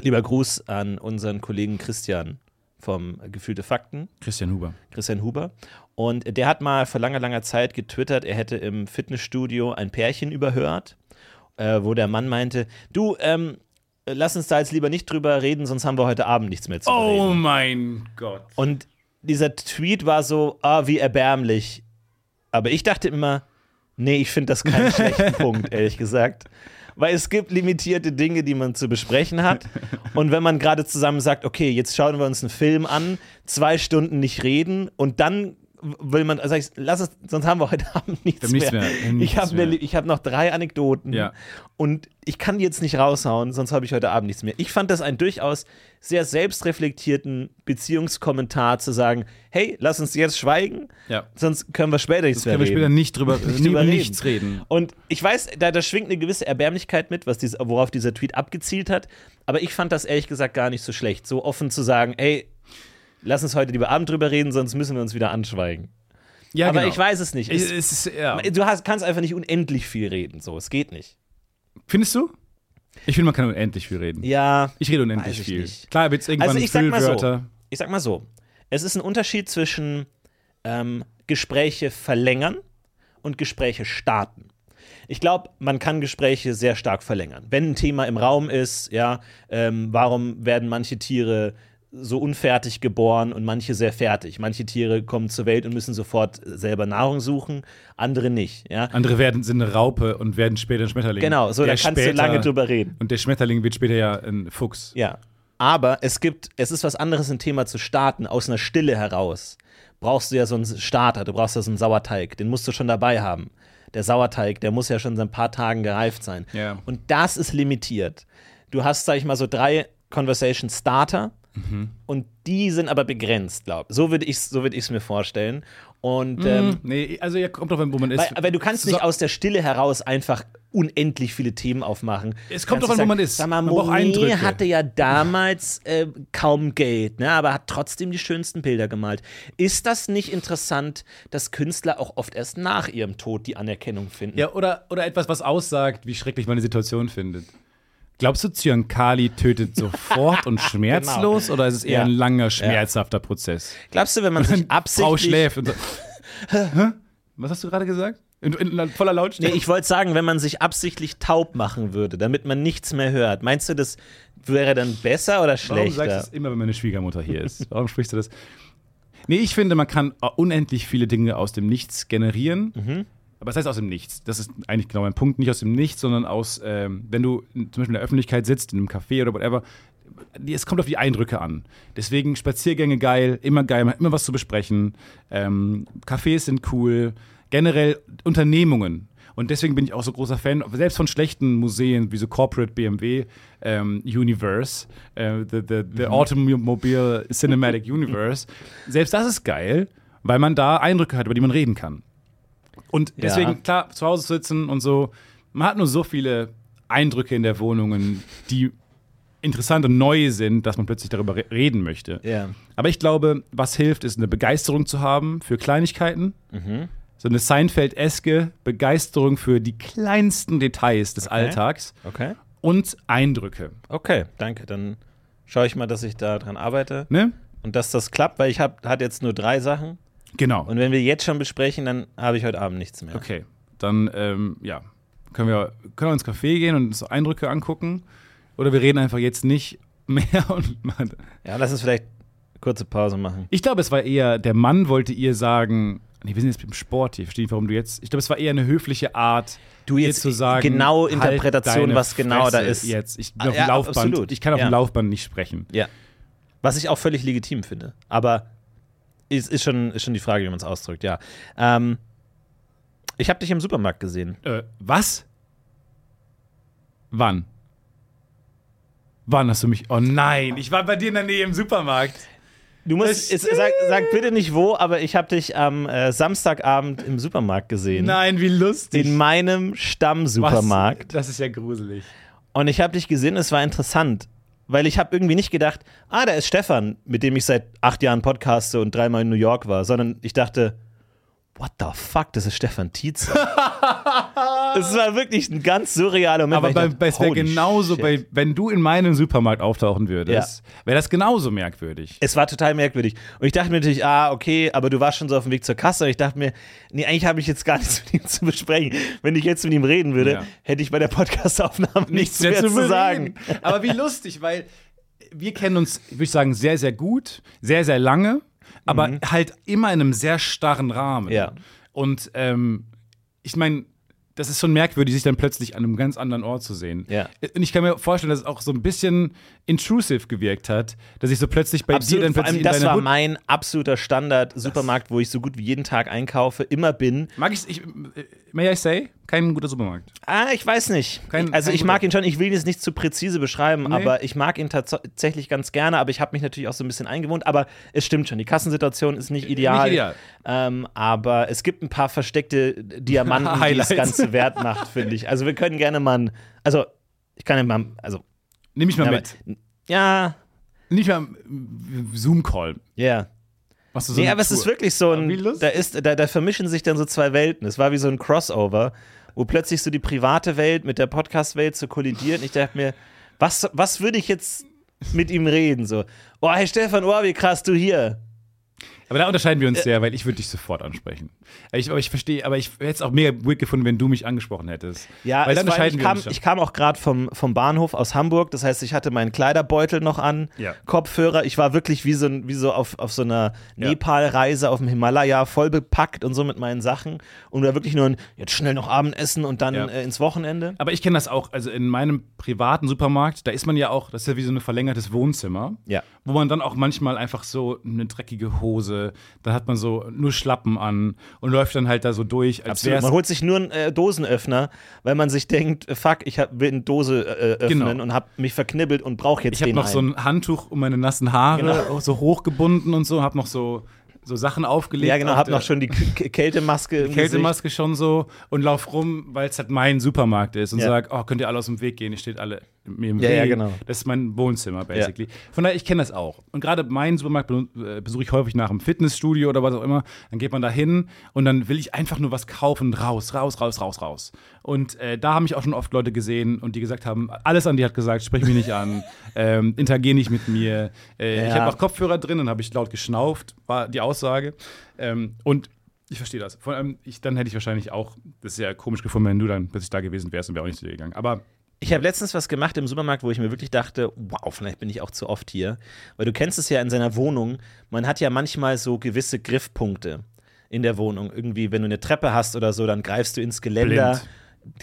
lieber Gruß an unseren Kollegen Christian vom Gefühlte Fakten, Christian Huber. Christian Huber. Und der hat mal vor langer, langer Zeit getwittert, er hätte im Fitnessstudio ein Pärchen überhört, äh, wo der Mann meinte, du, ähm, lass uns da jetzt lieber nicht drüber reden, sonst haben wir heute Abend nichts mehr zu Oh bereden. mein Gott. Und dieser Tweet war so, ah, wie erbärmlich. Aber ich dachte immer, nee, ich finde das keinen schlechten Punkt, ehrlich gesagt. Weil es gibt limitierte Dinge, die man zu besprechen hat. Und wenn man gerade zusammen sagt, okay, jetzt schauen wir uns einen Film an, zwei Stunden nicht reden und dann will man, sag ich, lass es, sonst haben wir heute Abend nichts, mehr. mehr. Ich habe ne, hab noch drei Anekdoten Ja. und ich kann die jetzt nicht raushauen, sonst habe ich heute Abend nichts mehr. Ich fand das einen durchaus sehr selbstreflektierten Beziehungskommentar zu sagen, hey, lass uns jetzt schweigen, Ja. sonst können wir später nichts mehr Können wir reden. später nicht drüber, Nicht drüber über reden. nichts reden. Und ich weiß, da, da schwingt eine gewisse Erbärmlichkeit mit, was dies, worauf dieser Tweet abgezielt hat. Aber ich fand das ehrlich gesagt gar nicht so schlecht, so offen zu sagen, ey, lass uns heute lieber Abend drüber reden, sonst müssen wir uns wieder anschweigen. Ja, Aber genau. ich weiß es nicht. Es, Es, ist, ja. du hast, kannst einfach nicht unendlich viel reden, so, es geht nicht. Findest du? Ich finde, man kann unendlich viel reden. Ja, Ich rede unendlich ich viel. nicht. Klar wird es irgendwann Also ich sag mal so. Ich sag mal so, es ist ein Unterschied zwischen ähm, Gespräche verlängern und Gespräche starten. Ich glaube, man kann Gespräche sehr stark verlängern. Wenn ein Thema im Raum ist, ja, ähm, warum werden manche Tiere so unfertig geboren und manche sehr fertig? Manche Tiere kommen zur Welt und müssen sofort selber Nahrung suchen, andere nicht, ja. Andere werden, sind eine Raupe und werden später ein Schmetterling. Genau, so, da Der kannst du später- lange drüber reden. Und der Schmetterling wird später ja ein Fuchs. Ja. Aber es gibt, es ist was anderes, ein Thema zu starten, aus einer Stille heraus. Brauchst du ja so einen Starter, du brauchst ja so einen Sauerteig, den musst du schon dabei haben. Der Sauerteig, der muss ja schon seit ein paar Tagen gereift sein. Ja. Und das ist limitiert. Du hast, sag ich mal, so drei Conversation Starter und die sind aber begrenzt, glaub. So würde ich es so würd ich's mir vorstellen. Und ähm, Nee, also ja, kommt drauf an, wo man ist. weil, weil du kannst nicht So- aus der Stille heraus einfach unendlich viele Themen aufmachen. Es kommt drauf an, wo man ist. Sag mal, Monet hatte ja damals äh, kaum Geld, ne, aber hat trotzdem die schönsten Bilder gemalt. Ist das nicht interessant, dass Künstler auch oft erst nach ihrem Tod die Anerkennung finden? Ja, oder, oder etwas, was aussagt, wie schrecklich man die Situation findet. Glaubst du, Zyankali tötet sofort und schmerzlos oder ist es eher Genau. Ja. ein langer, schmerzhafter Prozess? Glaubst du, wenn man sich Frau absichtlich schläft und so. Was hast du gerade gesagt? In, in, voller Nee, Lautstärke? ich wollte sagen, wenn man sich absichtlich taub machen würde, damit man nichts mehr hört, meinst du, das wäre dann besser oder Warum schlechter? sagst du das immer, wenn meine Schwiegermutter hier ist? Warum sprichst du das? Nee, ich finde, man kann unendlich viele Dinge aus dem Nichts generieren. Mhm. Aber was heißt aus dem Nichts? Das ist eigentlich genau mein Punkt. Nicht aus dem Nichts, sondern aus, ähm, wenn du zum Beispiel in der Öffentlichkeit sitzt, in einem Café oder whatever, es kommt auf die Eindrücke an. Deswegen Spaziergänge geil, immer geil, man hat immer was zu besprechen. Ähm, Cafés sind cool. Generell Unternehmungen. Und deswegen bin ich auch so großer Fan, selbst von schlechten Museen wie so Corporate BMW ähm, Universe, äh, the, the, the Mhm. Automobile Cinematic Universe. Selbst das ist geil, weil man da Eindrücke hat, über die man reden kann. Und Ja. deswegen, klar, zu Hause sitzen und so, man hat nur so viele Eindrücke in der Wohnung, die interessant und neu sind, dass man plötzlich darüber re reden möchte. ja. Aber ich glaube, was hilft, ist eine Begeisterung zu haben für Kleinigkeiten. Mhm. So eine Seinfeld-eske Begeisterung für die kleinsten Details des Alltags Okay. und Eindrücke. Okay, danke. Dann schaue ich mal, dass ich da dran arbeite Ne? und dass das klappt, weil ich habe hat jetzt nur drei Sachen Genau. und wenn wir jetzt schon besprechen, dann habe ich heute Abend nichts mehr. Okay. Dann, ähm, ja, können wir, können wir ins Café gehen und uns Eindrücke angucken. Oder wir reden einfach jetzt nicht mehr und machen. Ja, lass uns vielleicht eine kurze Pause machen. Ich glaube, es war eher, der Mann wollte ihr sagen, nee, wir sind jetzt beim Sport hier, verstehe nicht, warum du jetzt. Ich glaube, es war eher eine höfliche Art, Du jetzt zu sagen. genau halt Interpretation, deine was genau da Fresse ist. Jetzt. Ich bin Ah, auf dem ja, Laufband. absolut. Ich kann auf Ja. dem Laufband nicht sprechen. Ja. Was ich auch völlig legitim finde. Aber ist, ist, schon, ist schon die Frage, wie man es ausdrückt, ja. Ähm, ich habe dich im Supermarkt gesehen. Äh, was? Wann? Wann hast du mich. Oh nein, ich war bei dir in der Nähe im Supermarkt. Du musst, es, sag, sag bitte nicht wo, aber ich habe dich am äh, Samstagabend im Supermarkt gesehen. Nein, wie lustig. In meinem Stammsupermarkt. Was? Das ist ja gruselig. Und ich habe dich gesehen, es war interessant. Weil ich habe irgendwie nicht gedacht, ah, da ist Stefan, mit dem ich seit acht Jahren podcaste und dreimal in New York war, sondern ich dachte, what the fuck, das ist Stefan Tietze. Es war wirklich ein ganz surrealer Moment. Aber bei, dachte, bei, es wäre genauso, shit. bei, wenn du in meinem Supermarkt auftauchen würdest, wäre das genauso merkwürdig. Es war total merkwürdig. Und ich dachte mir natürlich, ah, okay, aber du warst schon so auf dem Weg zur Kasse. Und ich dachte mir, nee, eigentlich habe ich jetzt gar nichts mit ihm zu besprechen. Wenn ich jetzt mit ihm reden würde, Ja. hätte ich bei der Podcastaufnahme nichts, mehr zu, bereden. sagen. Aber wie lustig, weil wir kennen uns, würde ich sagen, sehr, sehr gut, sehr, sehr lange, aber halt immer in einem sehr starren Rahmen. Ja. Und ähm, ich meine, das ist schon merkwürdig, sich dann plötzlich an einem ganz anderen Ort zu sehen. Ja. Und ich kann mir vorstellen, dass es auch so ein bisschen intrusive gewirkt hat, dass ich so plötzlich bei dir Absolut, dann vor plötzlich allem, in das war Hut mein absoluter Standard-Supermarkt, wo ich so gut wie jeden Tag einkaufe, immer bin. Mag ich, ich, may I say, kein guter Supermarkt. Ah, ich weiß nicht. Kein- also kein ich mag guter- ihn schon, ich will ihn jetzt nicht zu präzise beschreiben, Nee. aber ich mag ihn tats- tatsächlich ganz gerne, aber ich habe mich natürlich auch so ein bisschen eingewohnt, aber es stimmt schon, die Kassensituation ist nicht ideal. Nicht ideal. Ähm, aber es gibt ein paar versteckte Diamanten, die das. Ganze wert macht, finde ich. Also wir können gerne mal, also ich kann ja mal, also Nimm mich mal ja, mit. aber- ja, Nimm mich mal Zoom-Call. ja. Machst du so nee, aber es ist Tour. wirklich so ein, da, ist, da, da vermischen sich dann so zwei Welten. Es war wie so ein Crossover, wo plötzlich so die private Welt mit der Podcast-Welt so kollidiert. Und ich dachte mir, was, was würde ich jetzt mit ihm reden? So, oh, hey Stefan, oh, wie krass du hier. Aber da unterscheiden wir uns Äh, sehr, weil ich würde dich sofort ansprechen. Ich, aber ich verstehe, aber ich hätte es auch mega weird gefunden, wenn du mich angesprochen hättest. Ja, weil dann war, unterscheiden ich, wir kam, uns ich kam auch gerade vom, vom Bahnhof aus Hamburg. Das heißt, ich hatte meinen Kleiderbeutel noch an, Ja. Kopfhörer. Ich war wirklich wie so, wie so auf, auf so einer Ja. Nepal-Reise auf dem Himalaya, voll bepackt und so mit meinen Sachen. Und da wirklich nur ein, jetzt schnell noch Abendessen und dann Ja. äh, ins Wochenende. Aber ich kenne das auch, also in meinem privaten Supermarkt, da ist man ja auch, das ist ja wie so ein verlängertes Wohnzimmer, Ja. wo man dann auch manchmal einfach so eine dreckige Hose, dann hat man so nur Schlappen an und läuft dann halt da so durch, als Absolut. Man holt sich nur einen äh, Dosenöffner, weil man sich denkt, äh, fuck, ich hab, will eine Dose äh, öffnen Genau. und habe mich verknibbelt und brauche jetzt Ich habe den noch so einen. ein Handtuch um meine nassen Haare, Genau. so hochgebunden und so, habe noch so, so Sachen aufgelegt. Ja, genau, hab noch schon die K Kältemaske im Kältemaske schon so und lauf rum, weil es halt mein Supermarkt ist und Ja. sag, oh, könnt ihr alle aus dem Weg gehen, ihr steht alle mir im Ja, Weg. ja, genau. Das ist mein Wohnzimmer, basically. Von daher, ich kenne das auch. Und gerade meinen Supermarkt äh, besuche ich häufig nach einem Fitnessstudio oder was auch immer. Dann geht man da hin und dann will ich einfach nur was kaufen, raus, raus, raus, raus, raus. Und äh, da haben mich auch schon oft Leute gesehen und die gesagt haben, alles an die hat gesagt, sprich mich nicht an, ähm, interagier nicht mit mir. Äh, Ich Ja. habe auch Kopfhörer drin, dann habe ich laut geschnauft, war die Aussage. Ähm, und ich verstehe das. Vor allem, ich, dann hätte ich wahrscheinlich auch, das ist ja komisch gefunden, wenn du dann plötzlich da gewesen wärst und wäre auch nicht zu dir gegangen. Aber Ich habe letztens was gemacht im Supermarkt, wo ich mir wirklich dachte, wow, vielleicht bin ich auch zu oft hier. Weil du kennst es ja in seiner Wohnung, man hat ja manchmal so gewisse Griffpunkte in der Wohnung. Irgendwie, wenn du eine Treppe hast oder so, dann greifst du ins Geländer.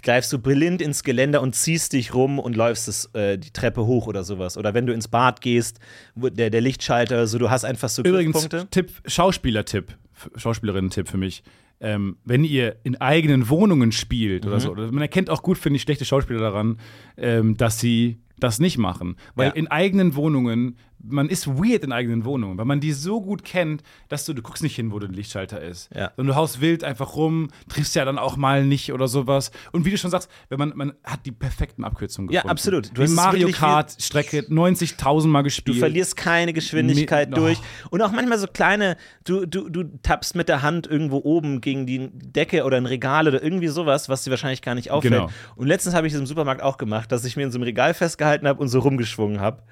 Greifst du blind ins Geländer und ziehst dich rum und läufst es, äh, die Treppe hoch oder sowas. Oder wenn du ins Bad gehst, der, der Lichtschalter, so du hast einfach so übrigens, Griffpunkte. Tipp, Schauspieler-Tipp, Schauspielerinnen-Tipp für mich. Ähm, wenn ihr in eigenen Wohnungen spielt Mhm. oder so, man erkennt auch gut, finde ich, schlechte Schauspieler daran, ähm, dass sie das nicht machen. Weil Ja. in eigenen Wohnungen, man ist weird in eigenen Wohnungen, weil man die so gut kennt, dass du, du guckst nicht hin, wo der Lichtschalter ist. Ja. Sondern du haust wild einfach rum, triffst ja dann auch mal nicht oder sowas. Und wie du schon sagst, wenn man, man hat die perfekten Abkürzungen Ja, gefunden. absolut. Du Du hast die Mario Kart-Strecke 90.000 Mal Du gespielt. verlierst keine Geschwindigkeit Mi- oh. durch. Und auch manchmal so kleine, du, du, du tappst mit der Hand irgendwo oben gegen die Decke oder ein Regal oder irgendwie sowas, was dir wahrscheinlich gar nicht auffällt. Genau. Und letztens habe ich es im Supermarkt auch gemacht, dass ich mir in so einem Regal festgehalten habe und so rumgeschwungen habe.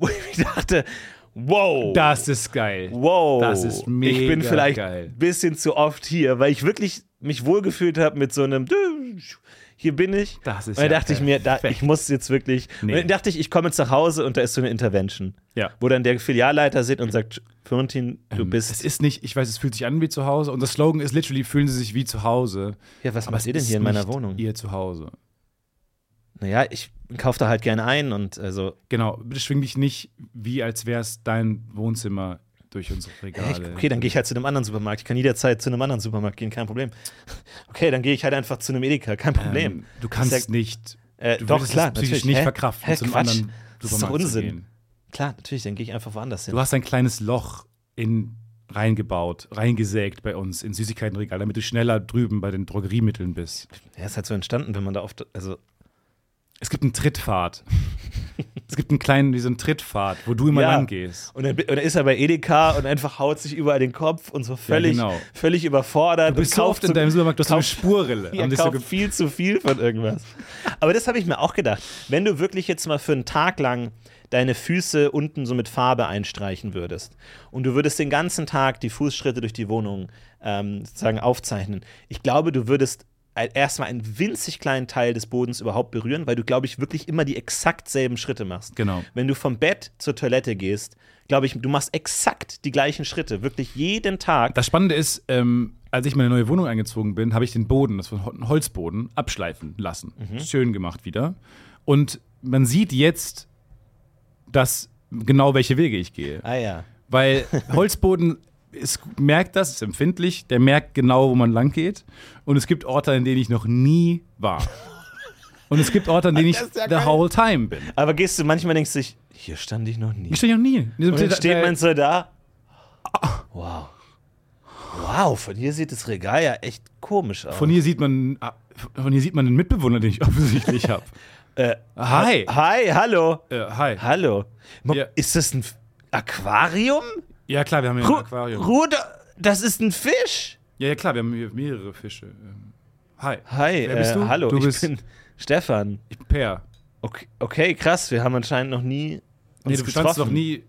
Wo ich mir dachte, wow. Das ist geil. Wow. Das ist mega Ich bin vielleicht geil. ein bisschen zu oft hier, weil ich wirklich mich wohlgefühlt habe mit so einem hier bin ich. Das ist und dann ja dachte ich mir, da, ich muss jetzt wirklich. Nee. Und dann dachte ich, ich komme jetzt nach Hause und da ist so eine Intervention. Ja. Wo dann der Filialleiter sitzt und sagt, Florentin, du Ähm, bist. Es ist nicht, ich weiß, es fühlt sich an wie zu Hause. Und das Slogan ist literally, fühlen Sie sich wie zu Hause. ja, was Aber macht ihr denn hier in meiner Wohnung? Ihr Zuhause. Naja, ich kaufe da halt gerne ein und also. Genau, bitte schwing dich nicht, wie als wäre es dein Wohnzimmer durch unsere Regale. Okay, dann gehe ich halt zu einem anderen Supermarkt. Ich kann jederzeit zu einem anderen Supermarkt gehen, kein Problem. Okay, dann gehe ich halt einfach zu einem Edeka, kein Problem. Ähm, du kannst Das ja- nicht. Äh, du doch, klar, es psychisch natürlich. nicht Hä? verkraften, Hä, zu einem Quatsch. anderen Das ist Supermarkt Unsinn. gehen. Klar, natürlich, dann gehe ich einfach woanders hin. Du hast ein kleines Loch in reingebaut, reingesägt bei uns in Süßigkeitenregal, damit du schneller drüben bei den Drogeriemitteln bist. Ja, ist halt so entstanden, wenn man da oft, also Es gibt einen Trittpfad. es gibt einen kleinen, wie so einen Trittpfad, wo du immer Ja. lang gehst. Und dann, und dann ist er bei Edeka und einfach haut sich überall den Kopf und so völlig, genau. völlig überfordert. Du bist und so oft in deinem Supermarkt, du hast so eine Spurrille. Ja, so kauft ge- viel zu viel von irgendwas. Aber das habe ich mir auch gedacht. Wenn du wirklich jetzt mal für einen Tag lang deine Füße unten so mit Farbe einstreichen würdest und du würdest den ganzen Tag die Fußschritte durch die Wohnung ähm, sozusagen aufzeichnen, ich glaube, du würdest erstmal einen winzig kleinen Teil des Bodens überhaupt berühren, weil du, glaube ich, wirklich immer die exakt selben Schritte machst. Genau. Wenn du vom Bett zur Toilette gehst, glaube ich, du machst exakt die gleichen Schritte, wirklich jeden Tag. Das Spannende ist, ähm, als ich in meine neue Wohnung eingezogen bin, habe ich den Boden, das war ein Holzboden, abschleifen lassen. Schön gemacht wieder. Und man sieht jetzt, dass genau welche Wege ich gehe. Ah ja. Weil Holzboden ist, merkt das, ist empfindlich, der merkt genau, wo man lang geht. Und es gibt Orte, an denen ich noch nie war. Und es gibt Orte, an denen ich ja the whole time bin. Aber gehst du manchmal denkst du dich, hier stand ich noch nie. Ich stehe noch nie. Und dann Te- steht Te- man so da. Wow. Wow, von hier sieht das Regal ja echt komisch aus. Von hier sieht man, ah, von hier sieht man den Mitbewohner, den ich offensichtlich habe. Äh, Hi. Hi, hallo. Äh, hi. Hallo. Ist das ein Aquarium? Ja, klar, wir haben hier Ru ein Aquarium. Ruder, das ist ein Fisch. Ja, ja, klar, wir haben hier mehrere Fische. Ähm, Hi. Hi, Wer bist äh, du? hallo, Du ich bist- bin Stefan. Ich bin Per. Okay, okay, krass, wir haben anscheinend noch nie Nee, uns du standst getroffen. noch nie,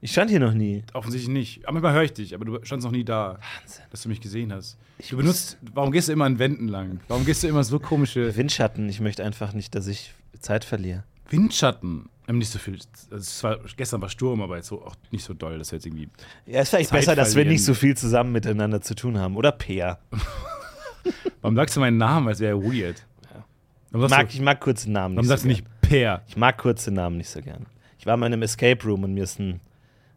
Ich stand hier noch nie. offensichtlich nicht. Aber manchmal höre ich dich, aber du standst noch nie da, Wahnsinn. dass du mich gesehen hast. Du benutzt, warum gehst du immer an Wänden lang? Warum gehst du immer so komische Windschatten, ich möchte einfach nicht, dass ich Zeit verliere. Windschatten? Haben nicht so viel, also es war, gestern war Sturm, aber jetzt so, auch nicht so doll, dass wir jetzt irgendwie. Ja, ist vielleicht Zeit besser, dass wir nicht so viel zusammen miteinander zu tun haben. Oder Peer. Warum sagst du meinen Namen, als wäre weird? Warum sagst, Mag, du, ich mag kurze Namen warum nicht sagst so du nicht Per? Ich mag kurze Namen nicht so gern. Ich war mal in einem Escape Room und mir ist ein,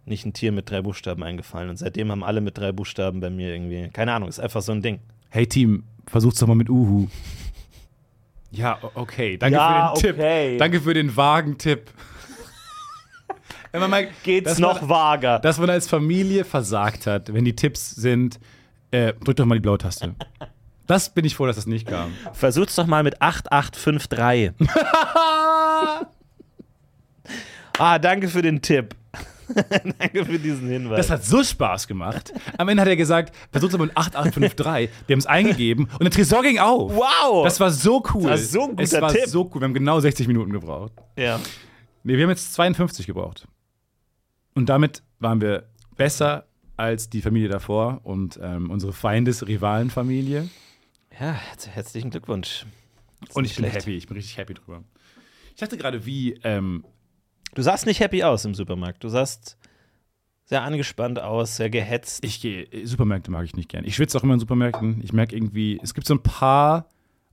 nicht ein Tier mit drei Buchstaben eingefallen. Und seitdem haben alle mit drei Buchstaben bei mir irgendwie. Keine Ahnung, ist einfach so ein Ding. Hey Team, versuch's doch mal mit Uhu. Ja, okay. Danke Ja, für den okay. Tipp. Danke für den vagen Tipp. Mal, Geht's noch man, vager? dass man als Familie versagt hat, wenn die Tipps sind, äh, drück doch mal die blaue Taste. Das bin ich froh, dass das nicht kam. Versuch's doch mal mit 8853. ah, danke für den Tipp. danke für diesen Hinweis. Das hat so Spaß gemacht. Am Ende hat er gesagt, versuch's mal mit 8853. Wir haben es eingegeben und der Tresor ging auf. wow! Das war so cool. Das war so ein es guter war Tipp. so cool. Wir haben genau 60 Minuten gebraucht. ja. Nee, wir haben jetzt 52 gebraucht. Und damit waren wir besser als die Familie davor und ähm, unsere Feindes-Rivalen-Familie. ja, herz- herzlichen Glückwunsch. Und ich bin schlecht. happy, ich bin richtig happy drüber. Ich dachte gerade, wie, ähm, Du sahst nicht happy aus im Supermarkt. Du sahst sehr angespannt aus, sehr gehetzt. ich gehe, Supermärkte mag ich nicht gern. Ich schwitze auch immer in Supermärkten. Ich merke irgendwie, es gibt so ein paar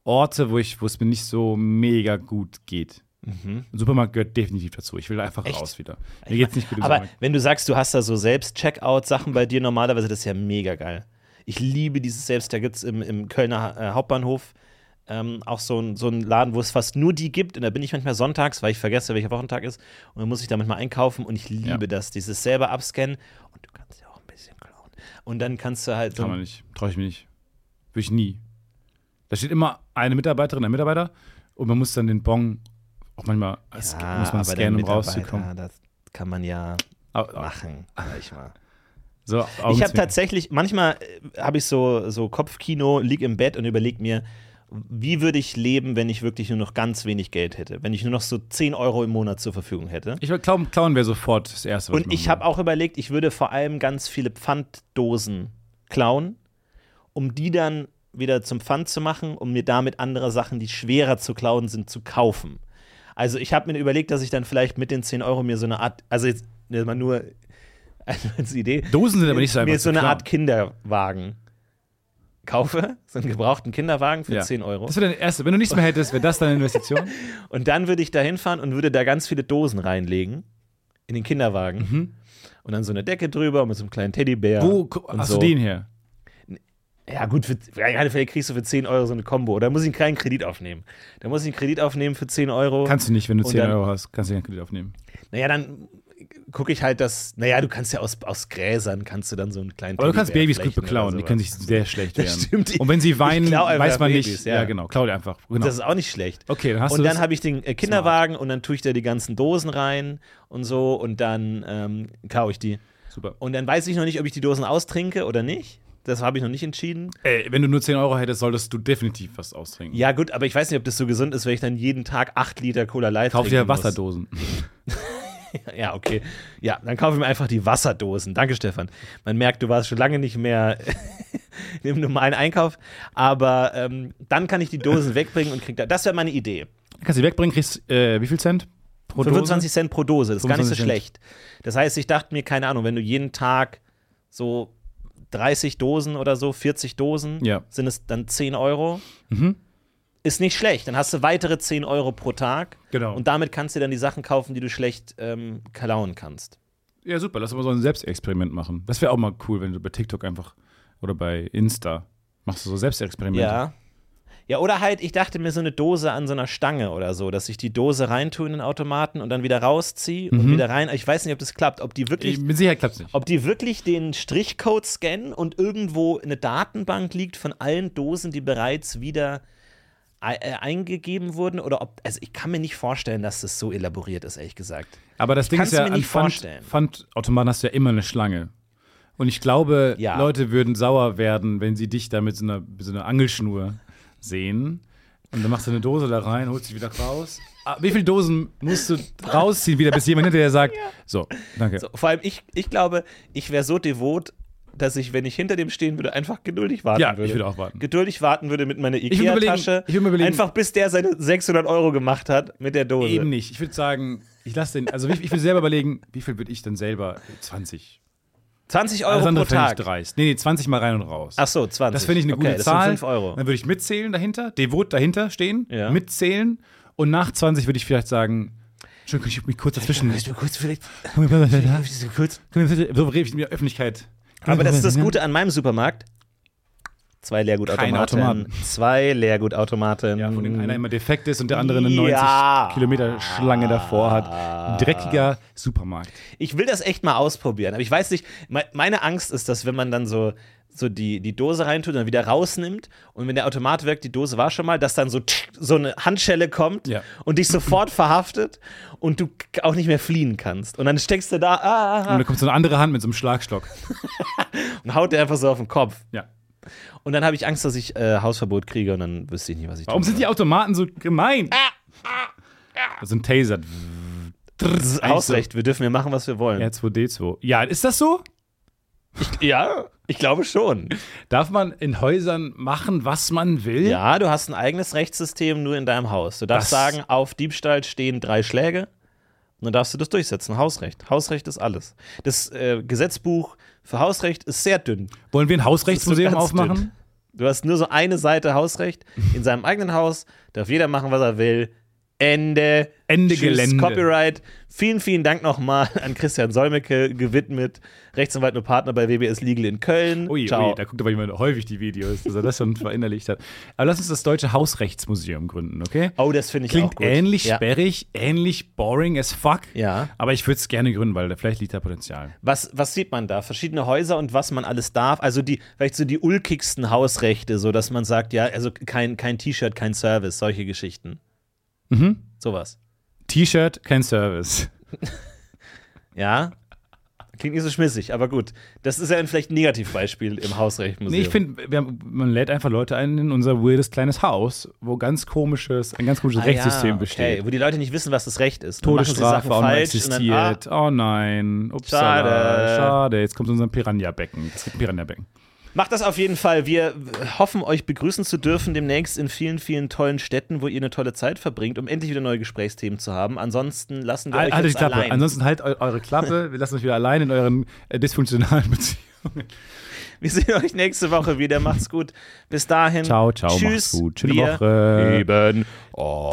Orte, wo, ich, wo es mir nicht so mega gut geht. Ein Supermarkt gehört definitiv dazu. Ich will einfach Mhm. Echt? raus wieder. Mir geht's nicht gut Aber wenn du sagst, du hast da so Selbst-Checkout-Sachen bei dir normalerweise, das ist ja mega geil. Ich liebe dieses Selbst. Da gibt es im, im Kölner äh, Hauptbahnhof ähm, auch so ein, so einen Laden, wo es fast nur die gibt. Und da bin ich manchmal sonntags, weil ich vergesse, welcher Wochentag ist. Und dann muss ich da manchmal einkaufen. Und ich liebe Ja. das, dieses selber abscannen. Und du kannst ja auch ein bisschen klauen. Und dann kannst du halt so. Kann man nicht. Traue ich mir nicht. Würde ich nie. Da steht immer eine Mitarbeiterin, ein Mitarbeiter und man muss dann den Bon auch manchmal muss man aber scannen, um rauszukommen. Das kann man ja au- machen, sag ich mal. So, Ich habe tatsächlich, manchmal äh, habe ich so, so Kopfkino, lieg im Bett und überlege mir, wie würde ich leben, wenn ich wirklich nur noch ganz wenig Geld hätte? Wenn ich nur noch so 10 Euro im Monat zur Verfügung hätte? Ich würde glauben, klauen wäre sofort das Erste, was Und ich habe auch überlegt, ich würde vor allem ganz viele Pfanddosen klauen, um die dann wieder zum Pfand zu machen, um mir damit andere Sachen, die schwerer zu klauen sind, zu kaufen. Also ich habe mir überlegt, dass ich dann vielleicht mit den 10 Euro mir so eine Art, also jetzt mal nur als Idee, Dosen sind aber nicht so einfach mir so eine klauen. Art Kinderwagen kaufe, so einen gebrauchten Kinderwagen für Ja. 10 Euro. Das wäre dein erste. Wenn du nichts mehr hättest, wäre das deine Investition? Und dann würde ich da hinfahren und würde da ganz viele Dosen reinlegen in den Kinderwagen. Und dann so eine Decke drüber mit so einem kleinen Teddybär. Mhm. Wo hast so. du den her? Ja, gut, für, gerade vielleicht kriegst du für 10 Euro so eine Combo. Oder muss ich einen kleinen Kredit aufnehmen? Da muss ich einen Kredit aufnehmen für 10 Euro. Kannst du nicht, wenn du Und 10 dann- Euro hast, kannst du keinen Kredit aufnehmen. naja, dann gucke ich halt, dass. Naja, du kannst ja aus, aus Gräsern kannst du dann so einen kleinen Aber du kannst Babys gut beklauen, die können sich sehr schlecht werden. stimmt. Und wenn sie weinen, weiß man Babys, nicht. ja. Ja. genau, klau dir einfach. Genau. Das ist auch nicht schlecht. okay, dann hast und du dann habe ich den äh, Kinderwagen und dann tue ich da die ganzen Dosen rein und so und dann ähm, kau ich die. Super. Und dann weiß ich noch nicht, ob ich die Dosen austrinke oder nicht. Das habe ich noch nicht entschieden. Ey, wenn du nur 10 Euro hättest, solltest du definitiv was austrinken. Ja, gut, aber ich weiß nicht, ob das so gesund ist, wenn ich dann jeden Tag 8 Liter Cola Light Kauf trinken dir. Wasserdosen. Ja, okay. Ja, dann kaufe ich mir einfach die Wasserdosen. Danke, Stefan. Man merkt, du warst schon lange nicht mehr im normalen Einkauf. Aber ähm, dann kann ich die Dosen wegbringen und krieg da. Das wäre meine Idee. Kannst du die wegbringen, kriegst äh, wie viel Cent pro 25 Cent pro Dose, das ist gar nicht so 25 Cent. schlecht. Das heißt, ich dachte mir, keine Ahnung, wenn du jeden Tag so 30 Dosen oder so, 40 Dosen, Ja. sind es dann 10 Euro. Mhm. Ist nicht schlecht. Dann hast du weitere 10 Euro pro Tag. Genau. Und damit kannst du dann die Sachen kaufen, die du schlecht ähm, klauen kannst. Ja, super. Lass uns mal so ein Selbstexperiment machen. Das wäre auch mal cool, wenn du bei TikTok einfach oder bei Insta machst du so Selbstexperimente. Ja. Ja, oder halt, ich dachte mir so eine Dose an so einer Stange oder so, dass ich die Dose reintue in den Automaten und dann wieder rausziehe und wieder rein. Ich weiß nicht, ob das klappt, ob die wirklich Ich- Mit Sicherheit klappt nicht. ob die wirklich den Strichcode scannen und irgendwo eine Datenbank liegt von allen Dosen, die bereits wieder äh, eingegeben wurden oder ob also ich kann mir nicht vorstellen, dass das so elaboriert ist, ehrlich gesagt. Aber das Ding kann's ist ja, an. Pfandautomaten hast du ja immer eine Schlange. Und ich glaube, Ja. Leute würden sauer werden, wenn sie dich da mit so einer, mit so einer Angelschnur sehen. Und dann machst du eine Dose da rein, holst sie wieder raus. Ah, Wie viele Dosen musst du rausziehen, wieder, bis jemand hinterher sagt, so, danke. So, vor allem ich, ich glaube, ich wäre so devot, dass ich, wenn ich hinter dem stehen würde, einfach geduldig warten Ja, würde. ich würde auch warten. Geduldig warten würde mit meiner mir Ikea-Tasche. ich würd mir überlegen- Einfach bis der seine 600 Euro gemacht hat mit der Dose. Eben nicht. Ich würde sagen, ich lasse den, also ich, ich würde selber überlegen, wie viel würde ich denn selber? 20. 20 Euro Alles andere pro fände ich Tag. dreist. Nee, nee, 20 mal rein und raus. Ach so, 20. Das finde ich eine okay, gute das Zahl. Sind 5 Euro. Dann würde ich mitzählen dahinter, devot dahinter stehen, Ja. mitzählen und nach 20 würde ich vielleicht sagen, Entschuldigung, kann ich mich kurz dazwischen. Du kurz vielleicht. Komm, komm, Möchtest du kurz? komm, bitte, So rede ich in der Öffentlichkeit. Aber das ist das Gute an meinem Supermarkt. Zwei Leergutautomaten. Zwei Leergutautomaten. Ja, von denen einer immer defekt ist und der andere eine 90 Ja. Kilometer Schlange davor hat. Dreckiger Supermarkt. Ich will das echt mal ausprobieren, aber ich weiß nicht, me- meine Angst ist, dass wenn man dann so, so die, die Dose reintut und dann wieder rausnimmt und wenn der Automat wirkt, die Dose war schon mal, dass dann so, so eine Handschelle kommt Ja. und dich sofort verhaftet und du auch nicht mehr fliehen kannst. Und dann steckst du da ah, ah, Und ah, dann kommt so eine andere Hand mit so einem Schlagstock. und haut dir einfach so auf den Kopf. Ja. Und dann habe ich Angst, dass ich äh, Hausverbot kriege und dann wüsste ich nicht, was ich Warum tun sind die Automaten so gemein? So ein Taser. Ist Hausrecht, wir dürfen ja machen, was wir wollen. R2D2. Ja, ist das so? Ja, ich glaube schon. Darf man in Häusern machen, was man will? Ja, du hast ein eigenes Rechtssystem nur in deinem Haus. Du darfst Das- sagen, auf Diebstahl stehen drei Schläge und dann darfst du das durchsetzen. Hausrecht. Hausrecht ist alles. Das äh, Gesetzbuch für Hausrecht ist sehr dünn. Wollen wir ein Hausrechtsmuseum aufmachen? dünn. Du hast nur so eine Seite Hausrecht. In seinem eigenen Haus darf jeder machen, was er will. Ende. Ende Tschüss, Gelände. Copyright. Vielen, vielen Dank nochmal an Christian Solmecke, gewidmet. Rechtsanwalt und Partner bei WBS Legal in Köln. Ui, Ciao. ui, da guckt aber jemand häufig die Videos, dass er das schon verinnerlicht hat. Aber lass uns das Deutsche Hausrechtsmuseum gründen, okay? oh, das finde ich auch Klingt gut. ähnlich ja. sperrig, ähnlich boring as fuck. Ja. Aber ich würde es gerne gründen, weil da vielleicht liegt da Potenzial. Was, was sieht man da? Verschiedene Häuser und was man alles darf? Also die, vielleicht so die ulkigsten Hausrechte, so dass man sagt, ja, also kein, kein T-Shirt, kein Service, solche Geschichten. Mhm. Sowas. T-Shirt, kein Service. Ja? Klingt nicht so schmissig, aber gut. Das ist ja ein vielleicht ein Negativbeispiel im Hausrechtmuseum. Nee, ich finde, man lädt einfach Leute ein in unser weirdes kleines Haus, wo ganz komisches, ein ganz komisches Ah, Rechtssystem ja, okay. besteht. Wo die Leute nicht wissen, was das Recht ist. Todesstrafe auch falsch und dann, ah, existiert. oh nein. Upsala. Schade. Schade. Jetzt kommt unser Piranha-Becken. Es gibt ein Piranha-Becken. Macht das auf jeden Fall. Wir hoffen, euch begrüßen zu dürfen demnächst in vielen, vielen tollen Städten, wo ihr eine tolle Zeit verbringt, um endlich wieder neue Gesprächsthemen zu haben. Ansonsten lassen wir euch Haltet die Klappe. allein. Ansonsten halt eu eure Klappe. Wir lassen euch wieder allein in euren äh, dysfunktionalen Beziehungen. Wir sehen euch nächste Woche wieder. Macht's gut. Bis dahin. Ciao, ciao. Tschüss. Macht's gut. Schöne wir Woche. Lieben. Oh.